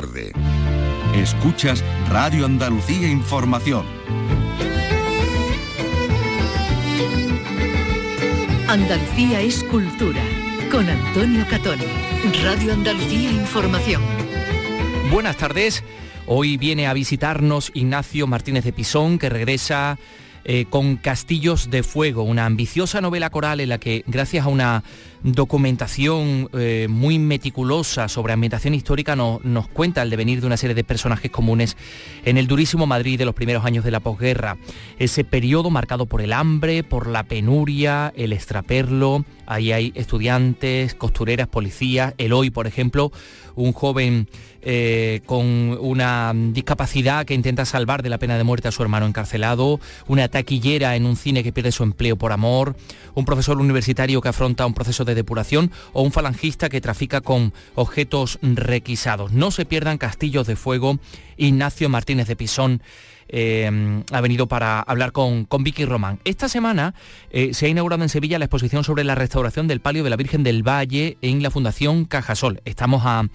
tarde. Escuchas Radio Andalucía Información. Andalucía es cultura. Con Antonio Catón. Radio Andalucía Información. Buenas tardes. Hoy viene a visitarnos Ignacio Martínez de Pisón, que regresa eh, con Castillos de Fuego, una ambiciosa novela coral en la que, gracias a una documentación eh, muy meticulosa sobre ambientación histórica nos cuenta el devenir de una serie de personajes comunes en el durísimo Madrid de los primeros años de la posguerra. Ese periodo marcado por el hambre, por la penuria, el extraperlo. Ahí hay estudiantes, costureras, policías. El hoy, por ejemplo, un joven eh, con una discapacidad que intenta salvar de la pena de muerte a su hermano encarcelado, una taquillera en un cine que pierde su empleo por amor, un profesor universitario que afronta un proceso de depuración o un falangista que trafica con objetos requisados. No se pierdan Castillos de Fuego, Ignacio Martínez de Pisón. Eh, ha venido para hablar con, con Vicky Román. Esta semana eh, se ha inaugurado en Sevilla la exposición sobre la restauración del palio de la Virgen del Valle en la Fundación Cajasol. Estamos a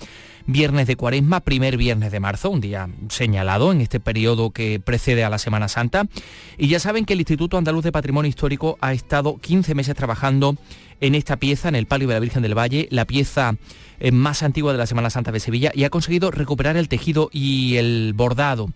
viernes de cuaresma, primer viernes de marzo, un día señalado en este periodo que precede a la Semana Santa. Y ya saben que el Instituto Andaluz de Patrimonio Histórico ha estado 15 meses trabajando en esta pieza, en el palio de la Virgen del Valle, la pieza eh, más antigua de la Semana Santa de Sevilla, y ha conseguido recuperar el tejido y el bordado.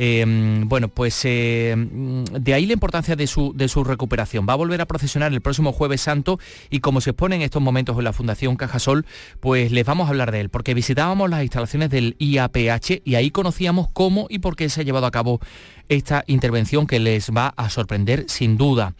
Em, bueno, pues em, de ahí la importancia de su, de su recuperación. Va a volver a procesionar el próximo jueves santo y como se expone en estos momentos en la Fundación Cajasol, pues les vamos a hablar de él, porque visitábamos las instalaciones del IAPH y ahí conocíamos cómo y por qué se ha llevado a cabo esta intervención que les va a sorprender sin duda.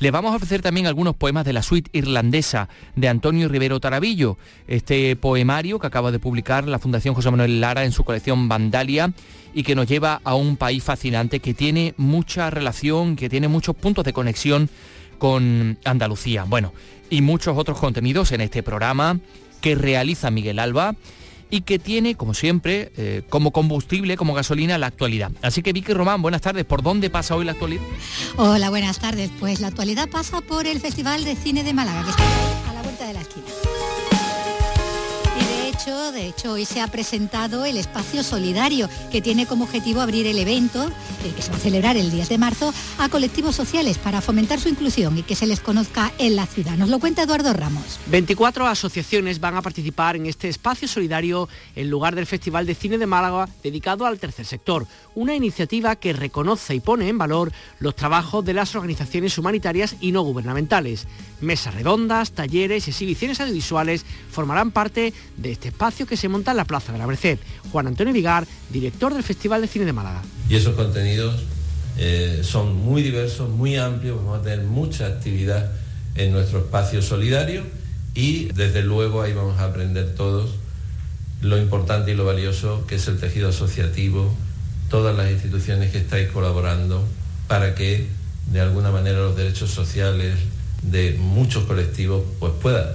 Le vamos a ofrecer también algunos poemas de la suite irlandesa de Antonio Rivero Tarabillo, este poemario que acaba de publicar la Fundación José Manuel Lara en su colección Vandalia y que nos lleva a un país fascinante que tiene mucha relación, que tiene muchos puntos de conexión con Andalucía. Bueno, y muchos otros contenidos en este programa que realiza Miguel Alba y que tiene, como siempre, eh, como combustible, como gasolina, la actualidad. Así que Vicky Román, buenas tardes. ¿Por dónde pasa hoy la actualidad? Hola, buenas tardes. Pues la actualidad pasa por el Festival de Cine de Málaga, que está a la vuelta de la esquina de hecho, hoy se ha presentado el espacio solidario, que tiene como objetivo abrir el evento, que se va a celebrar el 10 de marzo, a colectivos sociales para fomentar su inclusión y que se les conozca en la ciudad. Nos lo cuenta Eduardo Ramos. 24 asociaciones van a participar en este espacio solidario en lugar del Festival de Cine de Málaga dedicado al tercer sector, una iniciativa que reconoce y pone en valor los trabajos de las organizaciones humanitarias y no gubernamentales. Mesas redondas, talleres y exhibiciones audiovisuales formarán parte de este espacio que se monta en la Plaza de la Merced. Juan Antonio Vigar, director del Festival de Cine de Málaga. Y esos contenidos eh, son muy diversos, muy amplios, vamos a tener mucha actividad en nuestro espacio solidario y desde luego ahí vamos a aprender todos lo importante y lo valioso que es el tejido asociativo, todas las instituciones que estáis colaborando para que de alguna manera los derechos sociales de muchos colectivos pues puedan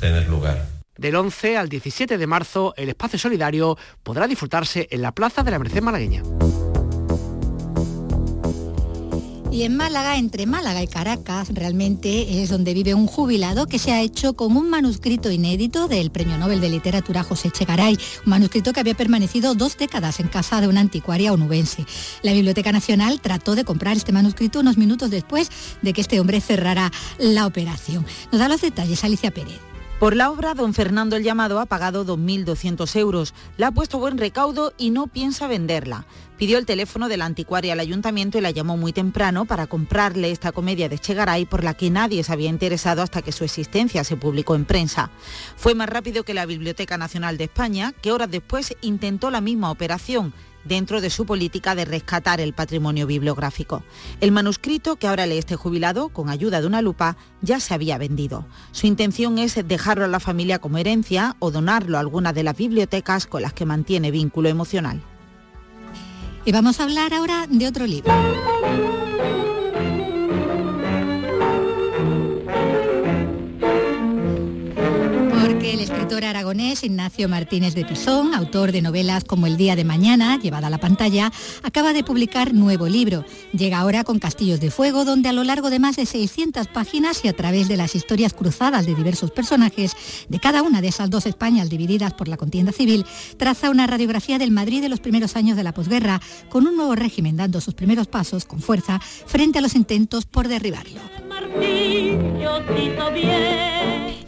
tener lugar. Del 11 al 17 de marzo, el espacio solidario podrá disfrutarse en la Plaza de la Merced Malagueña. Y en Málaga, entre Málaga y Caracas, realmente es donde vive un jubilado que se ha hecho con un manuscrito inédito del Premio Nobel de Literatura José Chegaray, un manuscrito que había permanecido dos décadas en casa de una anticuaria onubense. La Biblioteca Nacional trató de comprar este manuscrito unos minutos después de que este hombre cerrara la operación. Nos da los detalles Alicia Pérez. Por la obra, don Fernando el Llamado ha pagado 2.200 euros. La ha puesto buen recaudo y no piensa venderla. Pidió el teléfono de la anticuaria al ayuntamiento y la llamó muy temprano para comprarle esta comedia de Chegaray por la que nadie se había interesado hasta que su existencia se publicó en prensa. Fue más rápido que la Biblioteca Nacional de España, que horas después intentó la misma operación dentro de su política de rescatar el patrimonio bibliográfico. El manuscrito que ahora lee este jubilado, con ayuda de una lupa, ya se había vendido. Su intención es dejarlo a la familia como herencia o donarlo a alguna de las bibliotecas con las que mantiene vínculo emocional. Y vamos a hablar ahora de otro libro. El escritor aragonés Ignacio Martínez de Pisón, autor de novelas como El día de mañana, llevada a la pantalla, acaba de publicar nuevo libro. Llega ahora con Castillos de Fuego, donde a lo largo de más de 600 páginas y a través de las historias cruzadas de diversos personajes, de cada una de esas dos Españas divididas por la contienda civil, traza una radiografía del Madrid de los primeros años de la posguerra, con un nuevo régimen dando sus primeros pasos con fuerza frente a los intentos por derribarlo.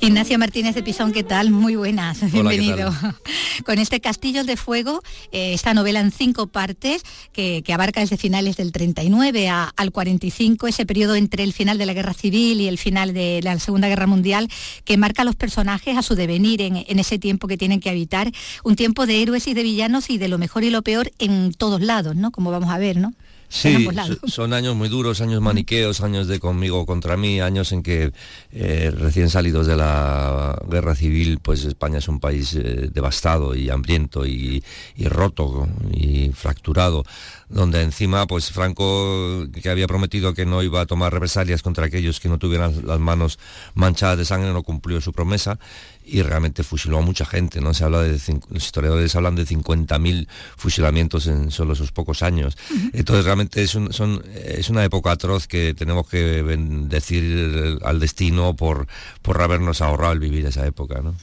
Ignacio Martínez de Pisón, ¿qué tal? Muy buenas, bienvenido. Con este Castillos de Fuego, eh, esta novela en cinco partes que, abarca desde finales del 39 al 45, ese periodo entre el final de la Guerra Civil y el final de la Segunda Guerra Mundial, que marca a los personajes a su devenir en, en ese tiempo que tienen que habitar, un tiempo de héroes y de villanos y de lo mejor y lo peor en todos lados, ¿no? Como vamos a ver, ¿no? Sí, son años muy duros, años maniqueos, años de conmigo contra mí, años en que eh, recién salidos de la guerra civil, pues España es un país eh, devastado y hambriento y, roto y fracturado, donde encima pues Franco, que había prometido que no iba a tomar represalias contra aquellos que no tuvieran las manos manchadas de sangre, no cumplió su promesa y realmente fusiló a mucha gente, ¿no? Se habla de, los historiadores hablan de 50.000 fusilamientos en solo esos pocos años. Entonces realmente es, son, es una época atroz que tenemos que decir al destino por, por habernos ahorrado el vivir esa época, ¿no?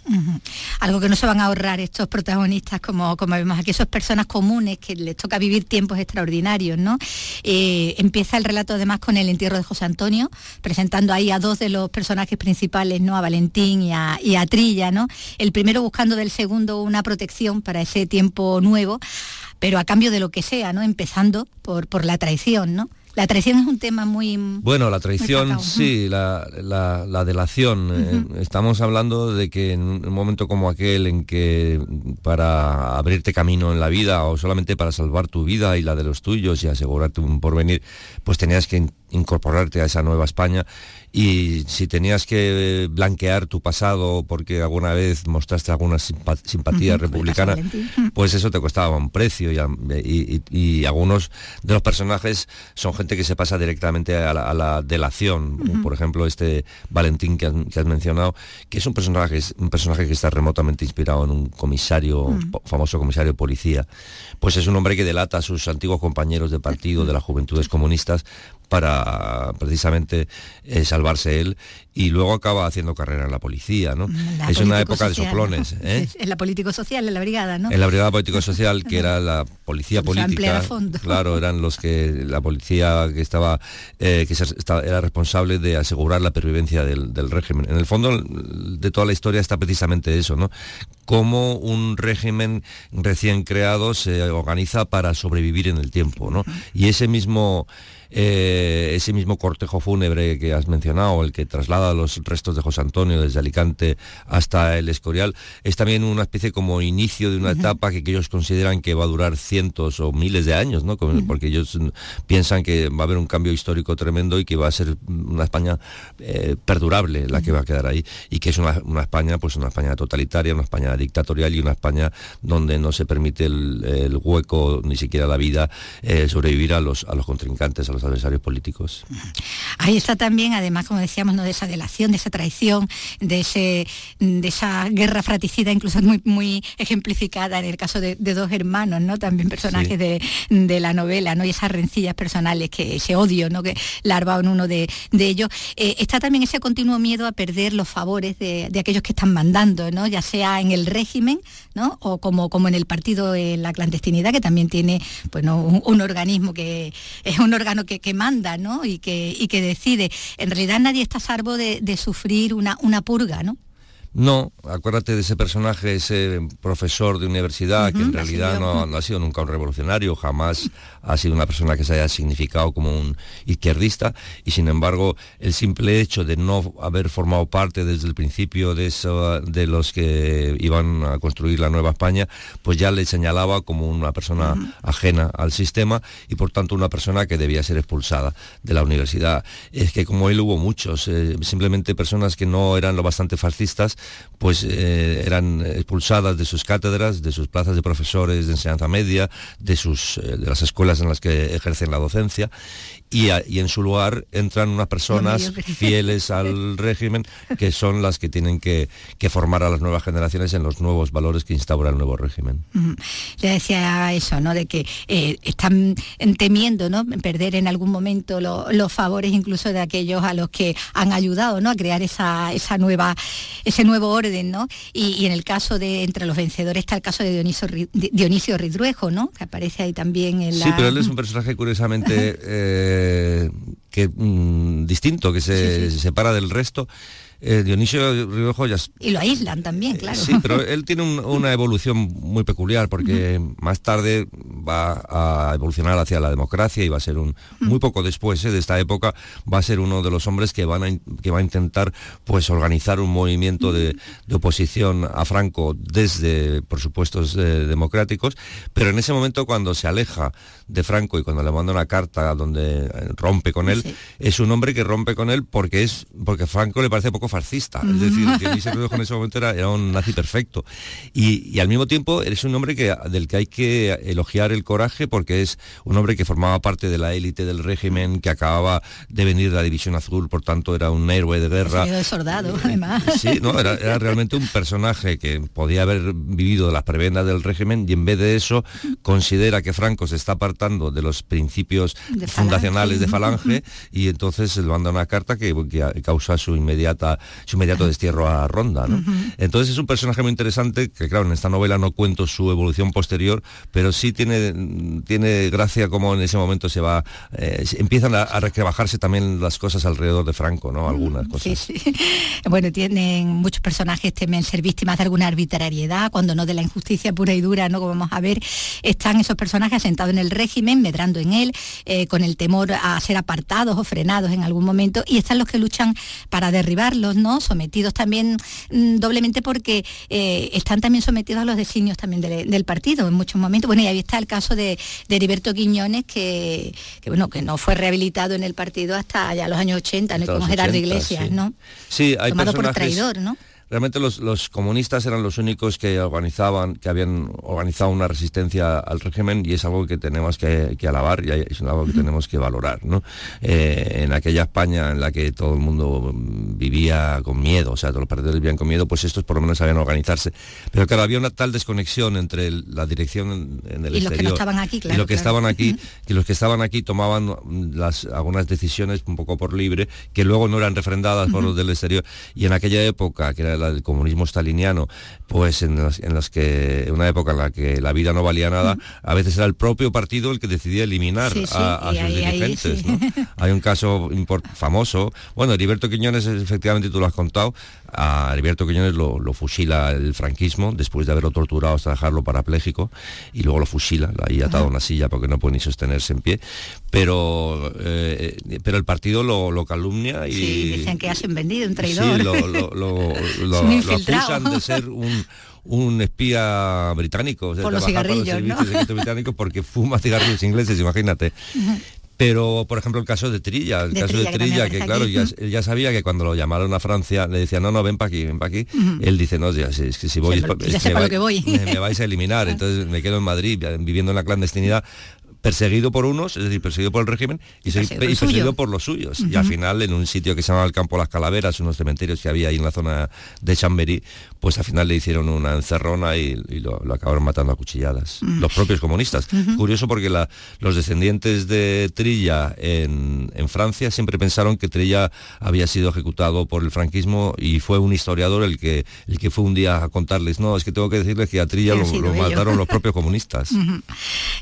Algo que no se van a ahorrar estos protagonistas, como, como vemos aquí, esas personas comunes que les toca vivir tiempos extraordinarios, ¿no? Eh, empieza el relato además con el entierro de José Antonio, presentando ahí a dos de los personajes principales, ¿no? A Valentín y a, y a Tri ¿no? El primero buscando del segundo una protección para ese tiempo nuevo, pero a cambio de lo que sea, ¿no? Empezando por, por la traición, ¿no? La traición es un tema muy... Bueno, la traición, sí, la, la, delación. Eh, estamos hablando de que en un momento como aquel en que para abrirte camino en la vida o solamente para salvar tu vida y la de los tuyos y asegurarte un porvenir, pues tenías que incorporarte a esa nueva España y si tenías que blanquear tu pasado porque alguna vez mostraste alguna simpatía republicana, pues eso te costaba un precio y, algunos de los personajes son gente que se pasa directamente a la, delación, por ejemplo este Valentín que has, mencionado, que es un personaje, un personaje que está remotamente inspirado en un comisario, famoso comisario policía, pues es un hombre que delata a sus antiguos compañeros de partido de las juventudes comunistas para precisamente eh, salvarse él y luego acaba haciendo carrera en la policía, ¿no? es una época de soplones. ¿eh? En la político-social, en la brigada, ¿no? En la brigada político-social, que era la policía política. Claro, eran los que, la policía que estaba, eh, que era responsable de asegurar la pervivencia del, régimen. En el fondo de toda la historia está precisamente eso, ¿no? Cómo un régimen recién creado se organiza para sobrevivir en el tiempo, ¿no? Y ese mismo eh, ese mismo cortejo fúnebre que has mencionado, el que traslada los restos de José Antonio desde Alicante hasta el Escorial, es también una especie como inicio de una etapa que, ellos consideran que va a durar cientos o miles de años, ¿no? porque ellos piensan que va a haber un cambio histórico tremendo y que va a ser una España eh, perdurable la que va a quedar ahí y que es una, España, pues una España totalitaria, una España dictatorial y una España donde no se permite el, hueco ni siquiera la vida eh, sobrevivir a los, a los contrincantes, a los adversarios políticos. Ahí está también, además, como decíamos, ¿no? de esa delación, de esa traición, de, ese, de esa guerra fratricida, incluso muy, muy ejemplificada en el caso de, dos hermanos, ¿no? También personajes de, la novela, ¿no? Y esas rencillas personales, que ese odio, ¿no? Que larva en uno de, ellos. Eh, está también ese continuo miedo a perder los favores de, aquellos que están mandando, ¿no? Ya sea en el régimen, ¿no? O como, como en el partido en la clandestinidad, que también tiene pues, un organismo que es un órgano que que, manda ¿no? y, que, y que decide. En realidad nadie está salvo de, de sufrir una, una purga, ¿no? No, acuérdate de ese personaje, ese profesor de universidad, que en realidad no, ha sido nunca un revolucionario, jamás ha sido una persona que se haya significado como un izquierdista, y sin embargo el simple hecho de no haber formado parte desde el principio de, eso, de los que iban a construir la Nueva España, pues ya le señalaba como una persona ajena al sistema y por tanto una persona que debía ser expulsada de la universidad. Es que como él hubo muchos, eh, simplemente personas que no eran lo bastante fascistas, pues eh, eran expulsadas de sus cátedras, de sus plazas de profesores de enseñanza media, de, sus, eh, de las escuelas en las que ejercen la docencia y, en su lugar entran unas personas fieles al régimen que son las que tienen que, formar a las nuevas generaciones en los nuevos valores que instaura el nuevo régimen. Le decía eso, ¿no? De que eh, están temiendo, ¿no? Perder en algún momento los favores incluso de aquellos a los que han ayudado, ¿no? A crear esa, esa nueva, ese nuevo orden, ¿no? Y, en el caso de entre los vencedores está el caso de Dionisio, Dionisio Ridruejo, ¿no? Que aparece ahí también en la... Sí, pero él es un personaje curiosamente eh, que, mm, distinto, que se separa del resto eh, Dionisio Río Joyas. Y lo aíslan también, claro. sí, pero él tiene una evolución muy peculiar porque más tarde va a evolucionar hacia la democracia y va a ser un, muy poco después eh, de esta época, va a ser uno de los hombres que, van a, que va a intentar pues organizar un movimiento de, oposición a Franco desde, por supuesto, democráticos, pero en ese momento cuando se aleja de Franco y cuando le manda una carta donde rompe con él, es un hombre que rompe con él porque es porque Franco le parece poco fascista. Es decir, Dionisio Río en ese momento era, un nazi perfecto. Y, al mismo tiempo eres un hombre que, del que hay que elogiar el coraje porque es un hombre que formaba parte de la élite del régimen, que acababa de venir de la División Azul, por tanto era un héroe de guerra. de soldado, además. Sí, no, era, era, realmente un personaje que podía haber vivido de las prebendas del régimen y en vez de eso considera que Franco se está apartando de los principios fundacionales de Falange y entonces le manda una carta que, que causa su inmediata su inmediato destierro a Ronda. Entonces es un personaje muy interesante que, claro, en esta novela no cuento su evolución posterior, pero sí tiene, tiene gracia como en ese momento se va, eh, empiezan a, a rebajarse también las cosas alrededor de Franco, ¿no? Algunas cosas. Sí, sí. Bueno, tienen muchos personajes temen ser víctimas de alguna arbitrariedad, cuando no de la injusticia pura y dura, ¿no? Como vamos a ver, están esos personajes asentados en el régimen, medrando en él, eh, con el temor a ser apartados o frenados en algún momento, y están los que luchan para derribarlos ¿no? Sometidos también mm, doblemente porque eh, están también sometidos a los designios también del partido en muchos momentos. Bueno, y ahí está el caso de, Heriberto Quiñones, que, bueno, que no fue rehabilitado en el partido hasta ya los años 80, ¿no? como Gerardo Iglesias, ¿no? Sí, hay Tomado por traidor, ¿no? Realmente los, comunistas eran los únicos que organizaban, que habían organizado una resistencia al régimen y es algo que tenemos que, alabar y es algo que tenemos que valorar. Eh, en aquella España en la que todo el mundo vivía con miedo, o sea, todos los partidos vivían con miedo, pues estos por lo menos sabían organizarse. Pero claro, había una tal desconexión entre la dirección en, el exterior y lo que estaban aquí, que los que estaban aquí tomaban las, algunas decisiones un poco por libre, que luego no eran refrendadas por los del exterior. Y en aquella época, que era del comunismo staliniano, pues en las, que, una época en la que la vida no valía nada, a veces era el propio partido el que decidía eliminar a, sus dirigentes. Hay un caso famoso, bueno, Heriberto Quiñones, efectivamente tú lo has contado, a Heriberto Quiñones lo, fusila el franquismo después de haberlo torturado hasta dejarlo parapléjico y luego lo fusila, ahí atado a una silla porque no puede ni sostenerse en pie, pero, eh, pero el partido lo, calumnia y... Sí, dicen que hacen vendido, un traidor. Sí, lo, lo, acusan de ser un, espía británico, Por los cigarrillos, ¿no? británicos porque fuma cigarrillos ingleses, imagínate. Pero, por ejemplo, el caso de Trilla, el caso de Trilla, que, claro, ya, él ya sabía que cuando lo llamaron a Francia le decían, no, no, ven para aquí, ven para aquí. Él dice, no, ya, es que si voy, me, vais a eliminar, entonces me quedo en Madrid viviendo en la clandestinidad perseguido por unos, es decir, perseguido por el régimen y, perseguido por los suyos. Y al final, en un sitio que se llama el Campo Las Calaveras, unos cementerios que había ahí en la zona de Chamberí, pues al final le hicieron una encerrona y, lo, acabaron matando a cuchilladas. Los propios comunistas. Curioso porque los descendientes de Trilla en, Francia siempre pensaron que Trilla había sido ejecutado por el franquismo y fue un historiador el que, el que fue un día a contarles, no, es que tengo que decirles que a Trilla lo, mataron los propios comunistas.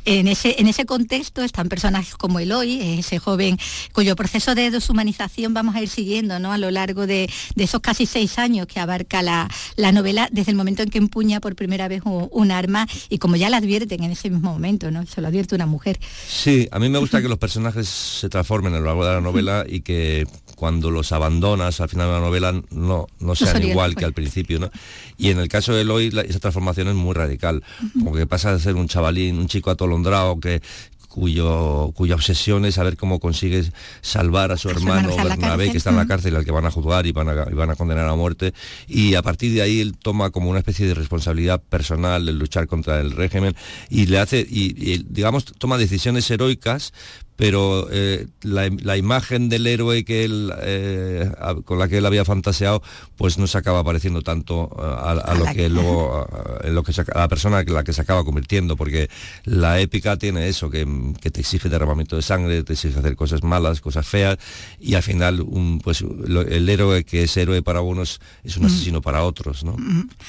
En ese, en ese contexto están personajes como Eloy, ese joven cuyo proceso de deshumanización vamos a ir siguiendo ¿no? a lo largo de, esos casi seis años que abarca la, novela, desde el momento en que empuña por primera vez un, arma y como ya la advierten en ese mismo momento, ¿no? se lo advierte una mujer. Sí, a mí me gusta que los personajes se transformen a lo largo de la novela y que cuando los abandonas al final de la novela no, no sean igual que al principio. ¿no? Y en el caso de Eloy, esa transformación es muy radical, como que pasa de ser un chavalín, un chico atolondrado que cuyo, cuya obsesión es saber cómo consigues salvar a su hermano Bernabé, que está en la cárcel, al que van a juzgar y van a, van a condenar a muerte. Y a partir de ahí él toma como una especie de responsabilidad personal de luchar contra el régimen y le hace, y digamos, toma decisiones heroicas, pero eh, la, imagen del héroe que él, eh, con la que él había fantaseado, pues no se acaba pareciendo tanto a, lo que luego, lo que la persona la que se acaba convirtiendo, porque la épica tiene eso, que, te exige derramamiento de sangre, te exige hacer cosas malas, cosas feas, y al final un, pues el héroe que es héroe para unos es un asesino para otros, ¿no?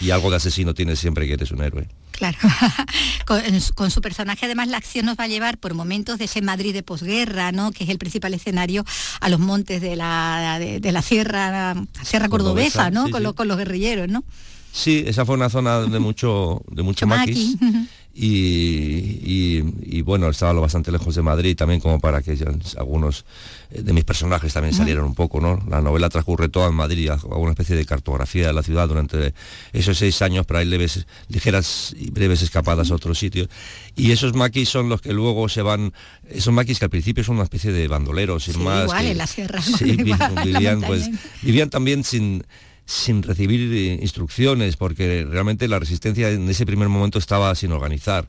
Y algo de asesino tienes siempre que eres un héroe. Claro. con, su personaje además la acción nos va a llevar por momentos de ese Madrid de posguerra, ¿no? Que es el principal escenario a los montes de la, de, la sierra, sierra cordobesa, ¿no? con, con los guerrilleros, ¿no? Sí, esa fue una zona de mucho, de mucho maquis. Y, bueno, estaba lo bastante lejos de Madrid también como para que algunos eh, de mis personajes también salieran un poco, ¿no? La novela transcurre toda en Madrid, hago una especie de cartografía de la ciudad durante esos seis años, pero hay leves, ligeras y breves escapadas a otros sitios. Y esos maquis son los que luego se van, esos maquis que al principio son una especie de bandoleros, sin más. Igual en la sierra. Sí, vivían, pues, vivían también sin sin recibir eh, instrucciones, porque realmente la resistencia en ese primer momento estaba sin organizar.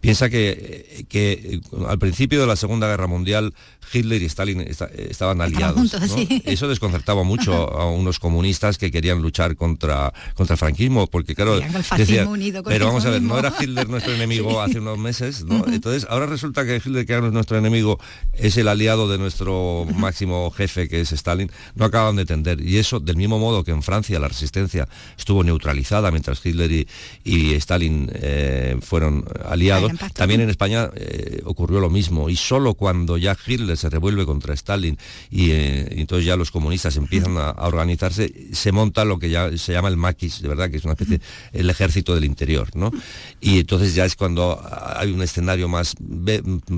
Piensa que, eh, que eh, al principio de la Segunda Guerra Mundial Hitler y Stalin estaban aliados. Eso desconcertaba mucho a unos comunistas que querían luchar contra, contra el franquismo, porque claro, pero vamos a ver, no era Hitler nuestro enemigo hace unos meses, ¿no? Entonces ahora resulta que Hitler, que era nuestro enemigo, es el aliado de nuestro máximo jefe, que es Stalin, no acaban de entender. Y eso, del mismo modo que en Francia la resistencia estuvo neutralizada mientras Hitler y, Stalin eh, fueron aliados, también en España eh, ocurrió lo mismo. Y solo cuando ya Hitler se revuelve contra Stalin y, eh, entonces ya los comunistas empiezan a, organizarse, se monta lo que ya se llama el maquis, de verdad, que es una especie, el ejército del interior, ¿no? Y entonces ya es cuando hay un escenario más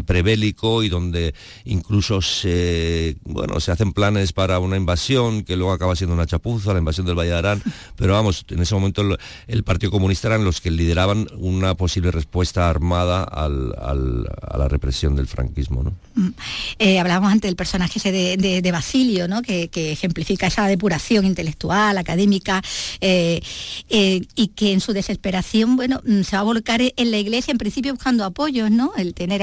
prebélico y donde incluso se, bueno, se hacen planes para una invasión que luego acaba siendo una chapuza, la invasión del Valle de Arán, pero vamos, en ese momento el, Partido Comunista eran los que lideraban una posible respuesta armada a la represión del franquismo. Eh, eh, hablábamos antes del personaje ese de, Basilio, ¿no? que, ejemplifica esa depuración intelectual, académica, eh, eh, y que en su desesperación, bueno, mm, se va a volcar en la iglesia, en principio buscando apoyos, ¿no? El tener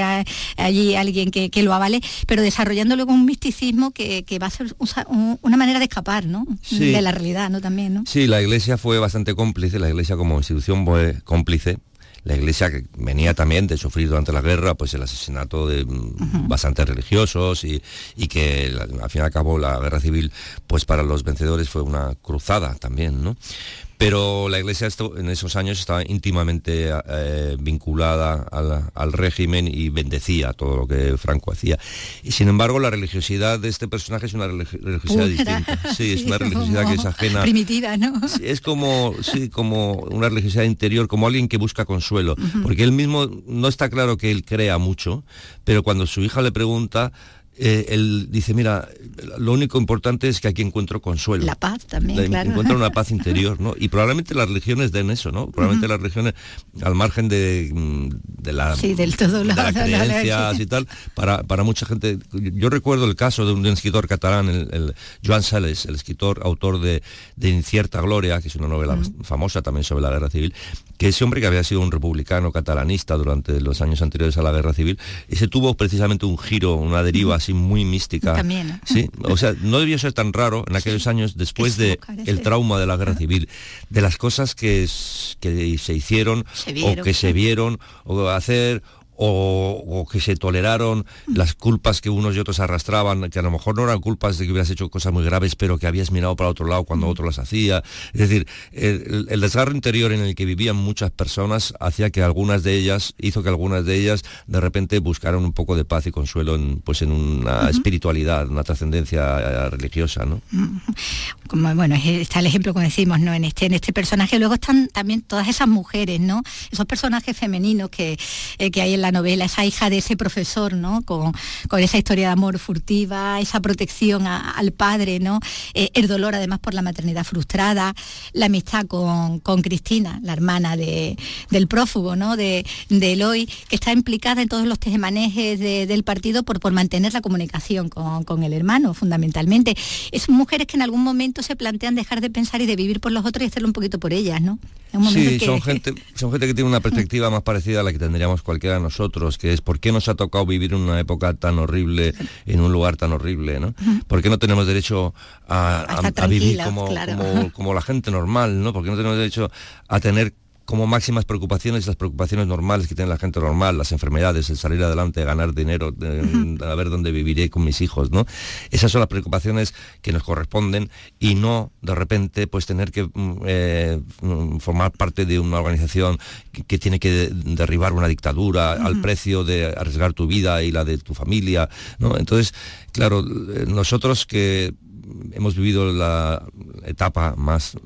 allí alguien que, lo avale, pero desarrollándolo con un misticismo que, va a ser una manera de escapar, ¿no? De la realidad, ¿no? También, ¿no? Sí, la iglesia fue bastante cómplice, la iglesia como institución fue cómplice la iglesia que venía también de sufrir durante la guerra pues el asesinato de mm, bastantes religiosos y, que al fin y al cabo la guerra civil pues para los vencedores fue una cruzada también, ¿no? Pero la Iglesia en esos años estaba íntimamente eh, vinculada al, régimen y bendecía todo lo que Franco hacía. Y sin embargo, la religiosidad de este personaje es una religiosidad distinta. Sí, es una religiosidad que es ajena. Primitiva, ¿no? es como, sí, como una religiosidad interior, como alguien que busca consuelo. Porque él mismo no está claro que él crea mucho, pero cuando su hija le pregunta, eh, él dice, mira, lo único importante es que aquí encuentro consuelo. La paz también, la, Encuentro una paz interior, ¿no? Y probablemente las religiones den eso, ¿no? Probablemente las religiones, al margen de, mm, de la, sí, del todo de las creencias y tal, para, para mucha gente... Yo recuerdo el caso de un, escritor catalán, el, Joan Sales, el escritor, autor de, de Incierta Gloria, que es una novela famosa también sobre la guerra civil, que ese hombre que había sido un republicano catalanista durante los años anteriores a la guerra civil, ese tuvo precisamente un giro, una deriva así muy mística. También. Sí, o sea, no debió ser tan raro en aquellos años después de el trauma de la guerra civil, de las cosas que, que se hicieron o que se vieron o hacer o, que se toleraron las culpas que unos y otros arrastraban, que a lo mejor no eran culpas de que hubieras hecho cosas muy graves, pero que habías mirado para otro lado cuando otro las hacía. Es decir, el, desgarro interior en el que vivían muchas personas hacía que algunas de ellas, hizo que algunas de ellas de repente buscaran un poco de paz y consuelo en, pues en una espiritualidad, una trascendencia eh, religiosa, ¿no? Como, bueno, está el ejemplo como decimos, ¿no? En este, en este personaje luego están también todas esas mujeres, ¿no? Esos personajes femeninos que, eh, que hay en la novela, esa hija de ese profesor, ¿no? Con, esa historia de amor furtiva, esa protección al padre, ¿no? Eh, el dolor además por la maternidad frustrada, la amistad con, Cristina, la hermana de, del prófugo, ¿no? De, de, Eloy, que está implicada en todos los tejemanejes del partido por, por mantener la comunicación con, el hermano, fundamentalmente. Es mujeres que en algún momento se plantean dejar de pensar y de vivir por los otros y hacerlo un poquito por ellas, ¿no? sí, son, gente, son gente que tiene una perspectiva más parecida a la que tendríamos cualquiera de nosotros nosotros, que es por qué nos ha tocado vivir en una época tan horrible, en un lugar tan horrible, ¿no? ¿Por qué no tenemos derecho a, vivir como, como, como, la gente normal, ¿no? ¿Por qué no tenemos derecho a tener como máximas preocupaciones, las preocupaciones normales que tiene la gente normal, las enfermedades, el salir adelante, ganar dinero, a ver dónde viviré con mis hijos, ¿no? Esas son las preocupaciones que nos corresponden y no de repente pues tener que mm, eh, mm, formar parte de una organización que, tiene que derribar una dictadura al precio de arriesgar tu vida y la de tu familia, ¿no? Entonces, claro, eh, nosotros que hemos vivido la etapa más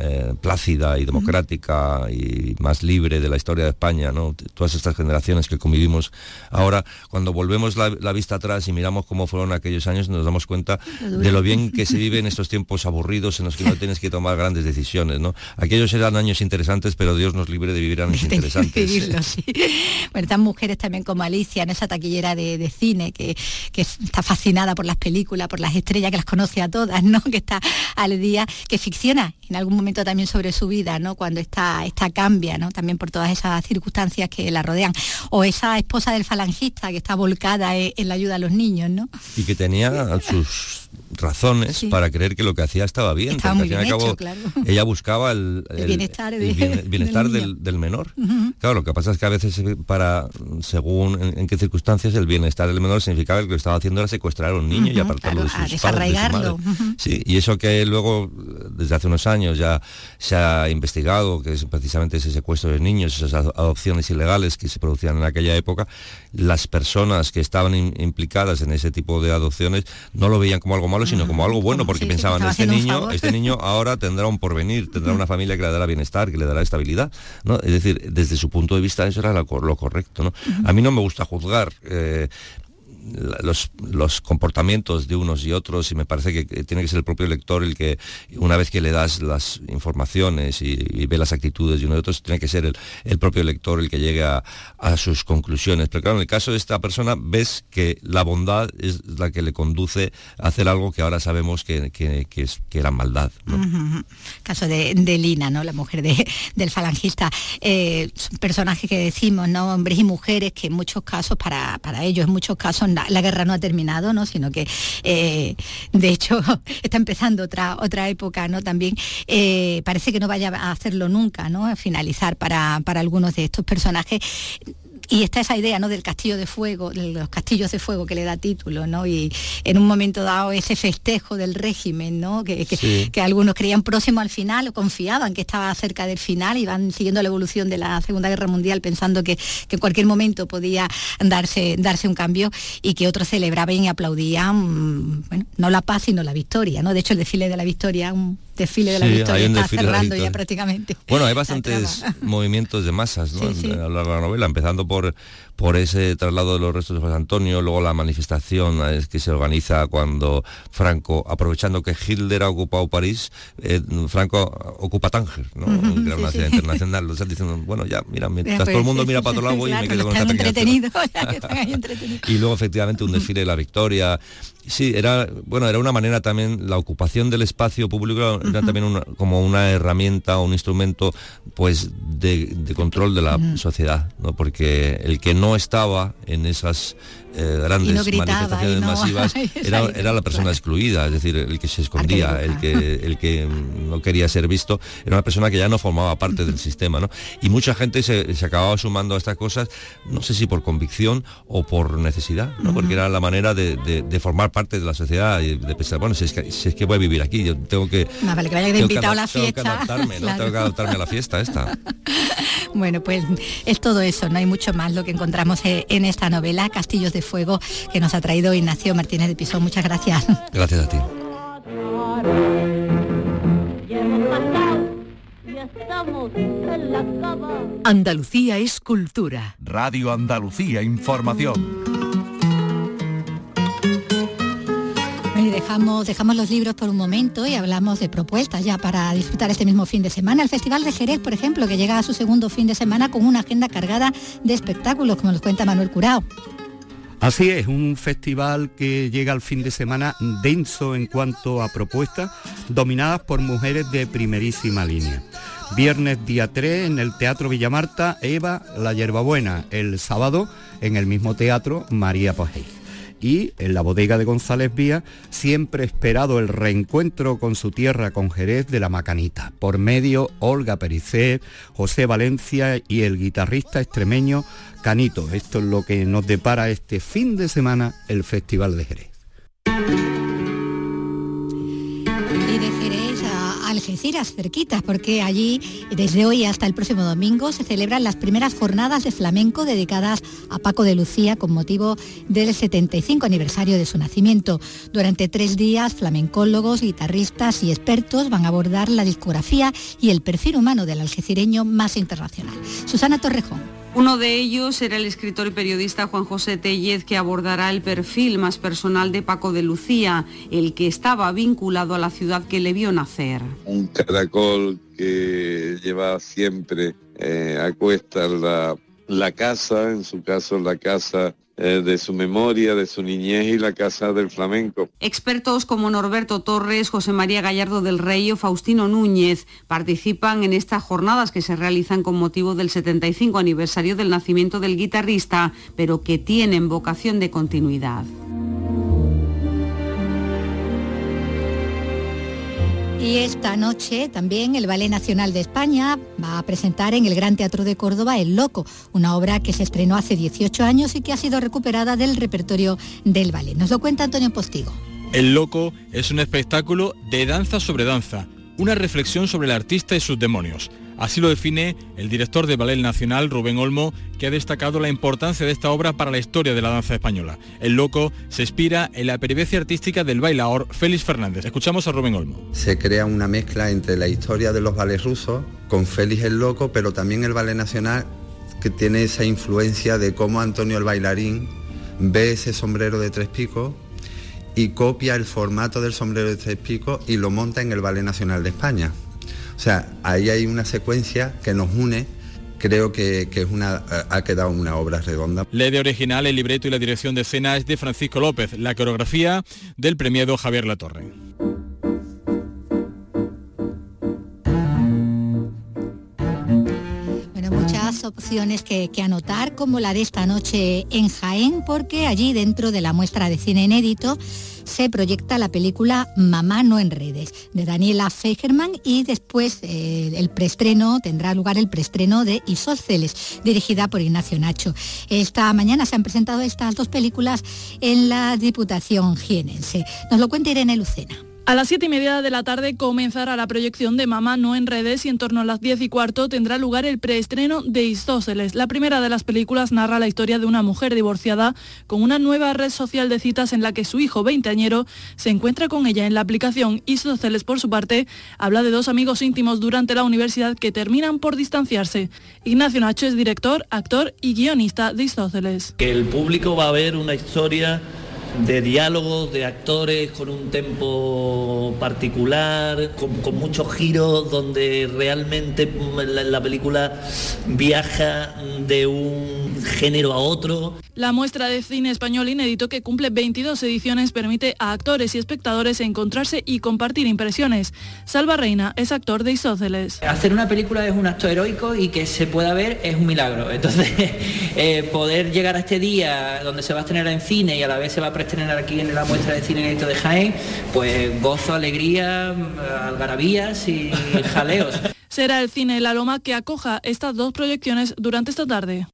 eh, plácida y democrática y más libre de la historia de España, ¿no? Todas estas generaciones que convivimos ahora, cuando volvemos la, vista atrás y miramos cómo fueron aquellos años, nos damos cuenta de lo bien que se vive en estos tiempos aburridos en los que no tienes que tomar grandes decisiones, ¿no? Aquellos eran años interesantes, pero Dios nos libre de vivir años interesantes. Bueno, estas mujeres también como Alicia, en esa taquillera de, cine, que, que está fascinada por las películas, por las estrellas, que las conoce a todas, ¿no? Que está al día, que ficciona en algún momento también sobre su vida, ¿no? Cuando está, está cambia, ¿no? También por todas esas circunstancias que la rodean. O esa esposa del falangista que está volcada en, en la ayuda a los niños, ¿no? Y que tenía sus razones para creer que lo que hacía estaba bien. ella buscaba el, bienestar, del, menor. Claro, lo que pasa es que a veces eh, para, según en, qué circunstancias, el bienestar del menor significaba que lo que estaba haciendo era secuestrar a un niño y apartarlo de sus padres. Sí, y eso que luego, desde hace unos años ya se ha investigado, que es precisamente ese secuestro de niños, esas adopciones ilegales que se producían en aquella época, las personas que estaban implicadas en ese tipo de adopciones no lo veían como algo malo, sino como algo bueno, porque pensaban, este niño, este niño ahora tendrá un porvenir, tendrá una familia que le dará bienestar, que le dará estabilidad. ¿no? Es decir, desde su punto de vista eso era lo, correcto. ¿no? A mí no me gusta juzgar. Eh, los, los, comportamientos de unos y otros y me parece que tiene que ser el propio lector el que una vez que le das las informaciones y, ve las actitudes de uno y otros tiene que ser el, propio lector el que llegue a, sus conclusiones. Pero claro en el caso de esta persona ves que la bondad es la que le conduce a hacer algo que ahora sabemos que, es, que era maldad caso de, Lina no la mujer del falangista. Eh, personaje que decimos no hombres y mujeres que en muchos casos para, para ellos en muchos casos la, guerra no ha terminado, ¿no? sino que eh, de hecho está empezando otra, otra época ¿no? también. Eh, parece que no vaya a hacerlo nunca, ¿no? a finalizar para, para algunos de estos personajes y está esa idea ¿no? del castillo de fuego, de los castillos de fuego que le da título, ¿no? Y en un momento dado ese festejo del régimen, ¿no? Que, algunos creían próximo al final o confiaban que estaba cerca del final y van siguiendo la evolución de la Segunda Guerra Mundial pensando que, en cualquier momento podía darse, darse un cambio y que otros celebraban y aplaudían, mm, bueno, no la paz sino la victoria, ¿no? De hecho el desfile de la victoria, un desfile de la victoria está cerrando ya prácticamente. Bueno, hay bastantes movimientos de masas ¿no? a lo largo de la novela, empezando por, por ese traslado de los restos de José Antonio, luego la manifestación que se organiza cuando Franco, aprovechando que Hitler ha ocupado París, eh, Franco ocupa Tánger, ¿no? una ciudad internacional. O sea, diciendo, bueno, ya, mira, mientras todo el mundo mira para otro lado y me quedo con esta entretenido, Y luego efectivamente un desfile de la victoria. Sí, era bueno, era una manera también, la ocupación del espacio público era también como una herramienta, un instrumento pues de, control de la sociedad, ¿no? porque el que no estaba en esas eh, grandes manifestaciones masivas era, la persona excluida, es decir, el que se escondía, el que, el que no quería ser visto, era una persona que ya no formaba parte del sistema. ¿no? Y mucha gente se, acababa sumando a estas cosas, no sé si por convicción o por necesidad, ¿no? porque era la manera de, formar parte de la sociedad y de pensar, bueno, si es, que, si es que voy a vivir aquí, yo tengo que... No, vale, que vaya invitado a la fiesta. Tengo que adaptarme, ¿no? tengo que adaptarme a la fiesta esta. bueno, pues es todo eso, no hay mucho más lo que encontramos en esta novela, Castillos de Fuego que nos ha traído Ignacio Martínez de Pisón. Muchas gracias. Gracias a ti. Andalucía es cultura. Radio Andalucía Información. Y dejamos, dejamos los libros por un momento y hablamos de propuestas ya para disfrutar este mismo fin de semana. El Festival de Jerez, por ejemplo, que llega a su segundo fin de semana con una agenda cargada de espectáculos, como nos cuenta Manuel Curao. Así es, un festival que llega al fin de semana denso en cuanto a propuestas, dominadas por mujeres de primerísima línea. Viernes día 3 en el Teatro Villamarta, Eva La Yerbabuena. El sábado en el mismo teatro, María Pogey y en la bodega de González Vía siempre esperado el reencuentro con su tierra con Jerez de la Macanita, por medio Olga Pericet, José Valencia y el guitarrista extremeño Canito. Esto es lo que nos depara este fin de semana el Festival de Jerez. Algeciras, cerquitas, porque allí desde hoy hasta el próximo domingo se celebran las primeras jornadas de flamenco dedicadas a Paco de Lucía con motivo del 75 aniversario de su nacimiento. Durante tres días, flamencólogos, guitarristas y expertos van a abordar la discografía y el perfil humano del algecireño más internacional. Susana Torrejón. Uno de ellos era el escritor y periodista Juan José Tellez, que abordará el perfil más personal de Paco de Lucía, el que estaba vinculado a la ciudad que le vio nacer. Un caracol que lleva siempre eh, a cuesta la, la casa, en su caso la casa eh, de su memoria, de su niñez y la Casa del Flamenco. Expertos como Norberto Torres, José María Gallardo del Rey o Faustino Núñez participan en estas jornadas que se realizan con motivo del 75 aniversario del nacimiento del guitarrista, pero que tienen vocación de continuidad. Y esta noche también el Ballet Nacional de España va a presentar en el Gran Teatro de Córdoba El Loco, una obra que se estrenó hace 18 años y que ha sido recuperada del repertorio del ballet. Nos lo cuenta Antonio Postigo. El Loco es un espectáculo de danza sobre danza, una reflexión sobre el artista y sus demonios. Así lo define el director de Ballet Nacional, Rubén Olmo, que ha destacado la importancia de esta obra para la historia de la danza española. El Loco se inspira en la peripecia artística del bailaor Félix Fernández. Escuchamos a Rubén Olmo. Se crea una mezcla entre la historia de los ballets rusos con Félix el Loco, pero también el Ballet Nacional que tiene esa influencia de cómo Antonio el bailarín ve ese sombrero de tres picos y copia el formato del sombrero de tres picos y lo monta en el Ballet Nacional de España. O sea, ahí hay una secuencia que nos une creo que, es una, ha quedado una obra redonda. La idea original, el libreto y la dirección de escena es de Francisco López, la coreografía del premiado Javier Latorre. Opciones que, que, anotar, como la de esta noche en Jaén, porque allí dentro de la muestra de cine inédito se proyecta la película Mamá no en redes de Daniela Feigerman y después eh, el preestreno tendrá lugar el preestreno de Isósceles, dirigida por Ignacio Nacho. Esta mañana se han presentado estas dos películas en la Diputación Jienense. Nos lo cuenta Irene Lucena. A las siete y media de la tarde comenzará la proyección de Mamá no en redes y en torno a las diez y cuarto tendrá lugar el preestreno de Isósceles. La primera de las películas narra la historia de una mujer divorciada con una nueva red social de citas en la que su hijo veinteañero se encuentra con ella en la aplicación. Isósceles, por su parte, habla de dos amigos íntimos durante la universidad que terminan por distanciarse. Ignacio Nacho es director, actor y guionista de Isósceles. Que el público va a ver una historia de diálogos, de actores con un tempo particular, con, muchos giros, donde realmente la, película viaja de un género a otro. La muestra de cine español inédito que cumple 22 ediciones permite a actores y espectadores encontrarse y compartir impresiones. Salva Reina es actor de Isóceles. Hacer una película es un acto heroico y que se pueda ver es un milagro. Entonces, eh, poder llegar a este día donde se va a estrenar en cine y a la vez se va a estrenar aquí en la muestra de cine inédito de Jaén, pues gozo, alegría, algarabías y jaleos. Será el cine La Loma que acoja estas dos proyecciones durante esta tarde.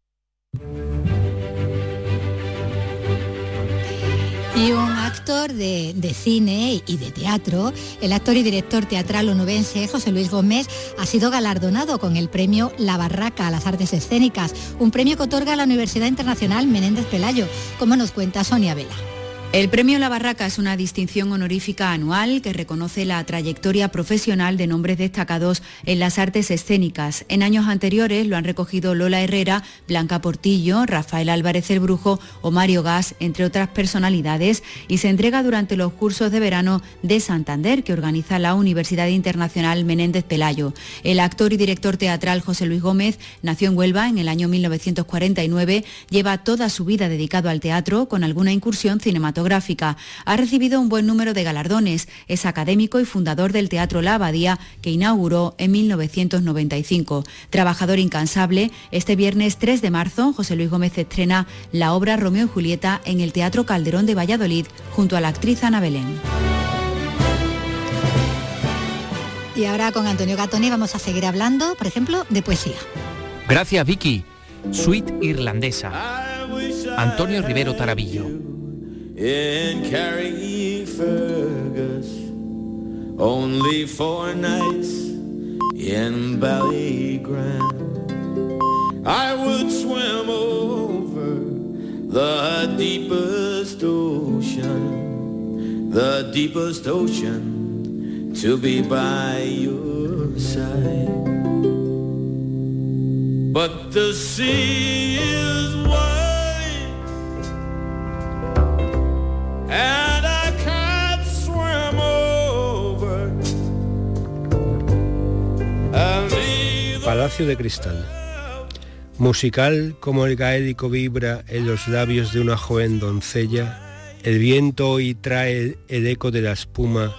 Y un actor de, de, cine y de teatro, el actor y director teatral onubense José Luis Gómez, ha sido galardonado con el premio La Barraca a las Artes Escénicas, un premio que otorga la Universidad Internacional Menéndez Pelayo, como nos cuenta Sonia Vela. El Premio La Barraca es una distinción honorífica anual que reconoce la trayectoria profesional de nombres destacados en las artes escénicas. En años anteriores lo han recogido Lola Herrera, Blanca Portillo, Rafael Álvarez el Brujo o Mario Gas, entre otras personalidades, y se entrega durante los cursos de verano de Santander que organiza la Universidad Internacional Menéndez Pelayo. El actor y director teatral José Luis Gómez nació en Huelva en el año 1949, lleva toda su vida dedicado al teatro con alguna incursión cinematográfica cinematográfica. Ha recibido un buen número de galardones. Es académico y fundador del Teatro La Abadía, que inauguró en 1995. Trabajador incansable, este viernes 3 de marzo, José Luis Gómez estrena la obra Romeo y Julieta en el Teatro Calderón de Valladolid, junto a la actriz Ana Belén. Y ahora con Antonio Gatoni vamos a seguir hablando, por ejemplo, de poesía. Gracias, Vicky. Suite irlandesa. Antonio Rivero Tarabillo. In Carrickfergus, only four nights in I would swim over the deepest ocean, the deepest ocean to be by your side. But the sea Palacio de Cristal. Musical como el gaélico vibra en los labios de una joven doncella, el viento hoy trae el eco de la espuma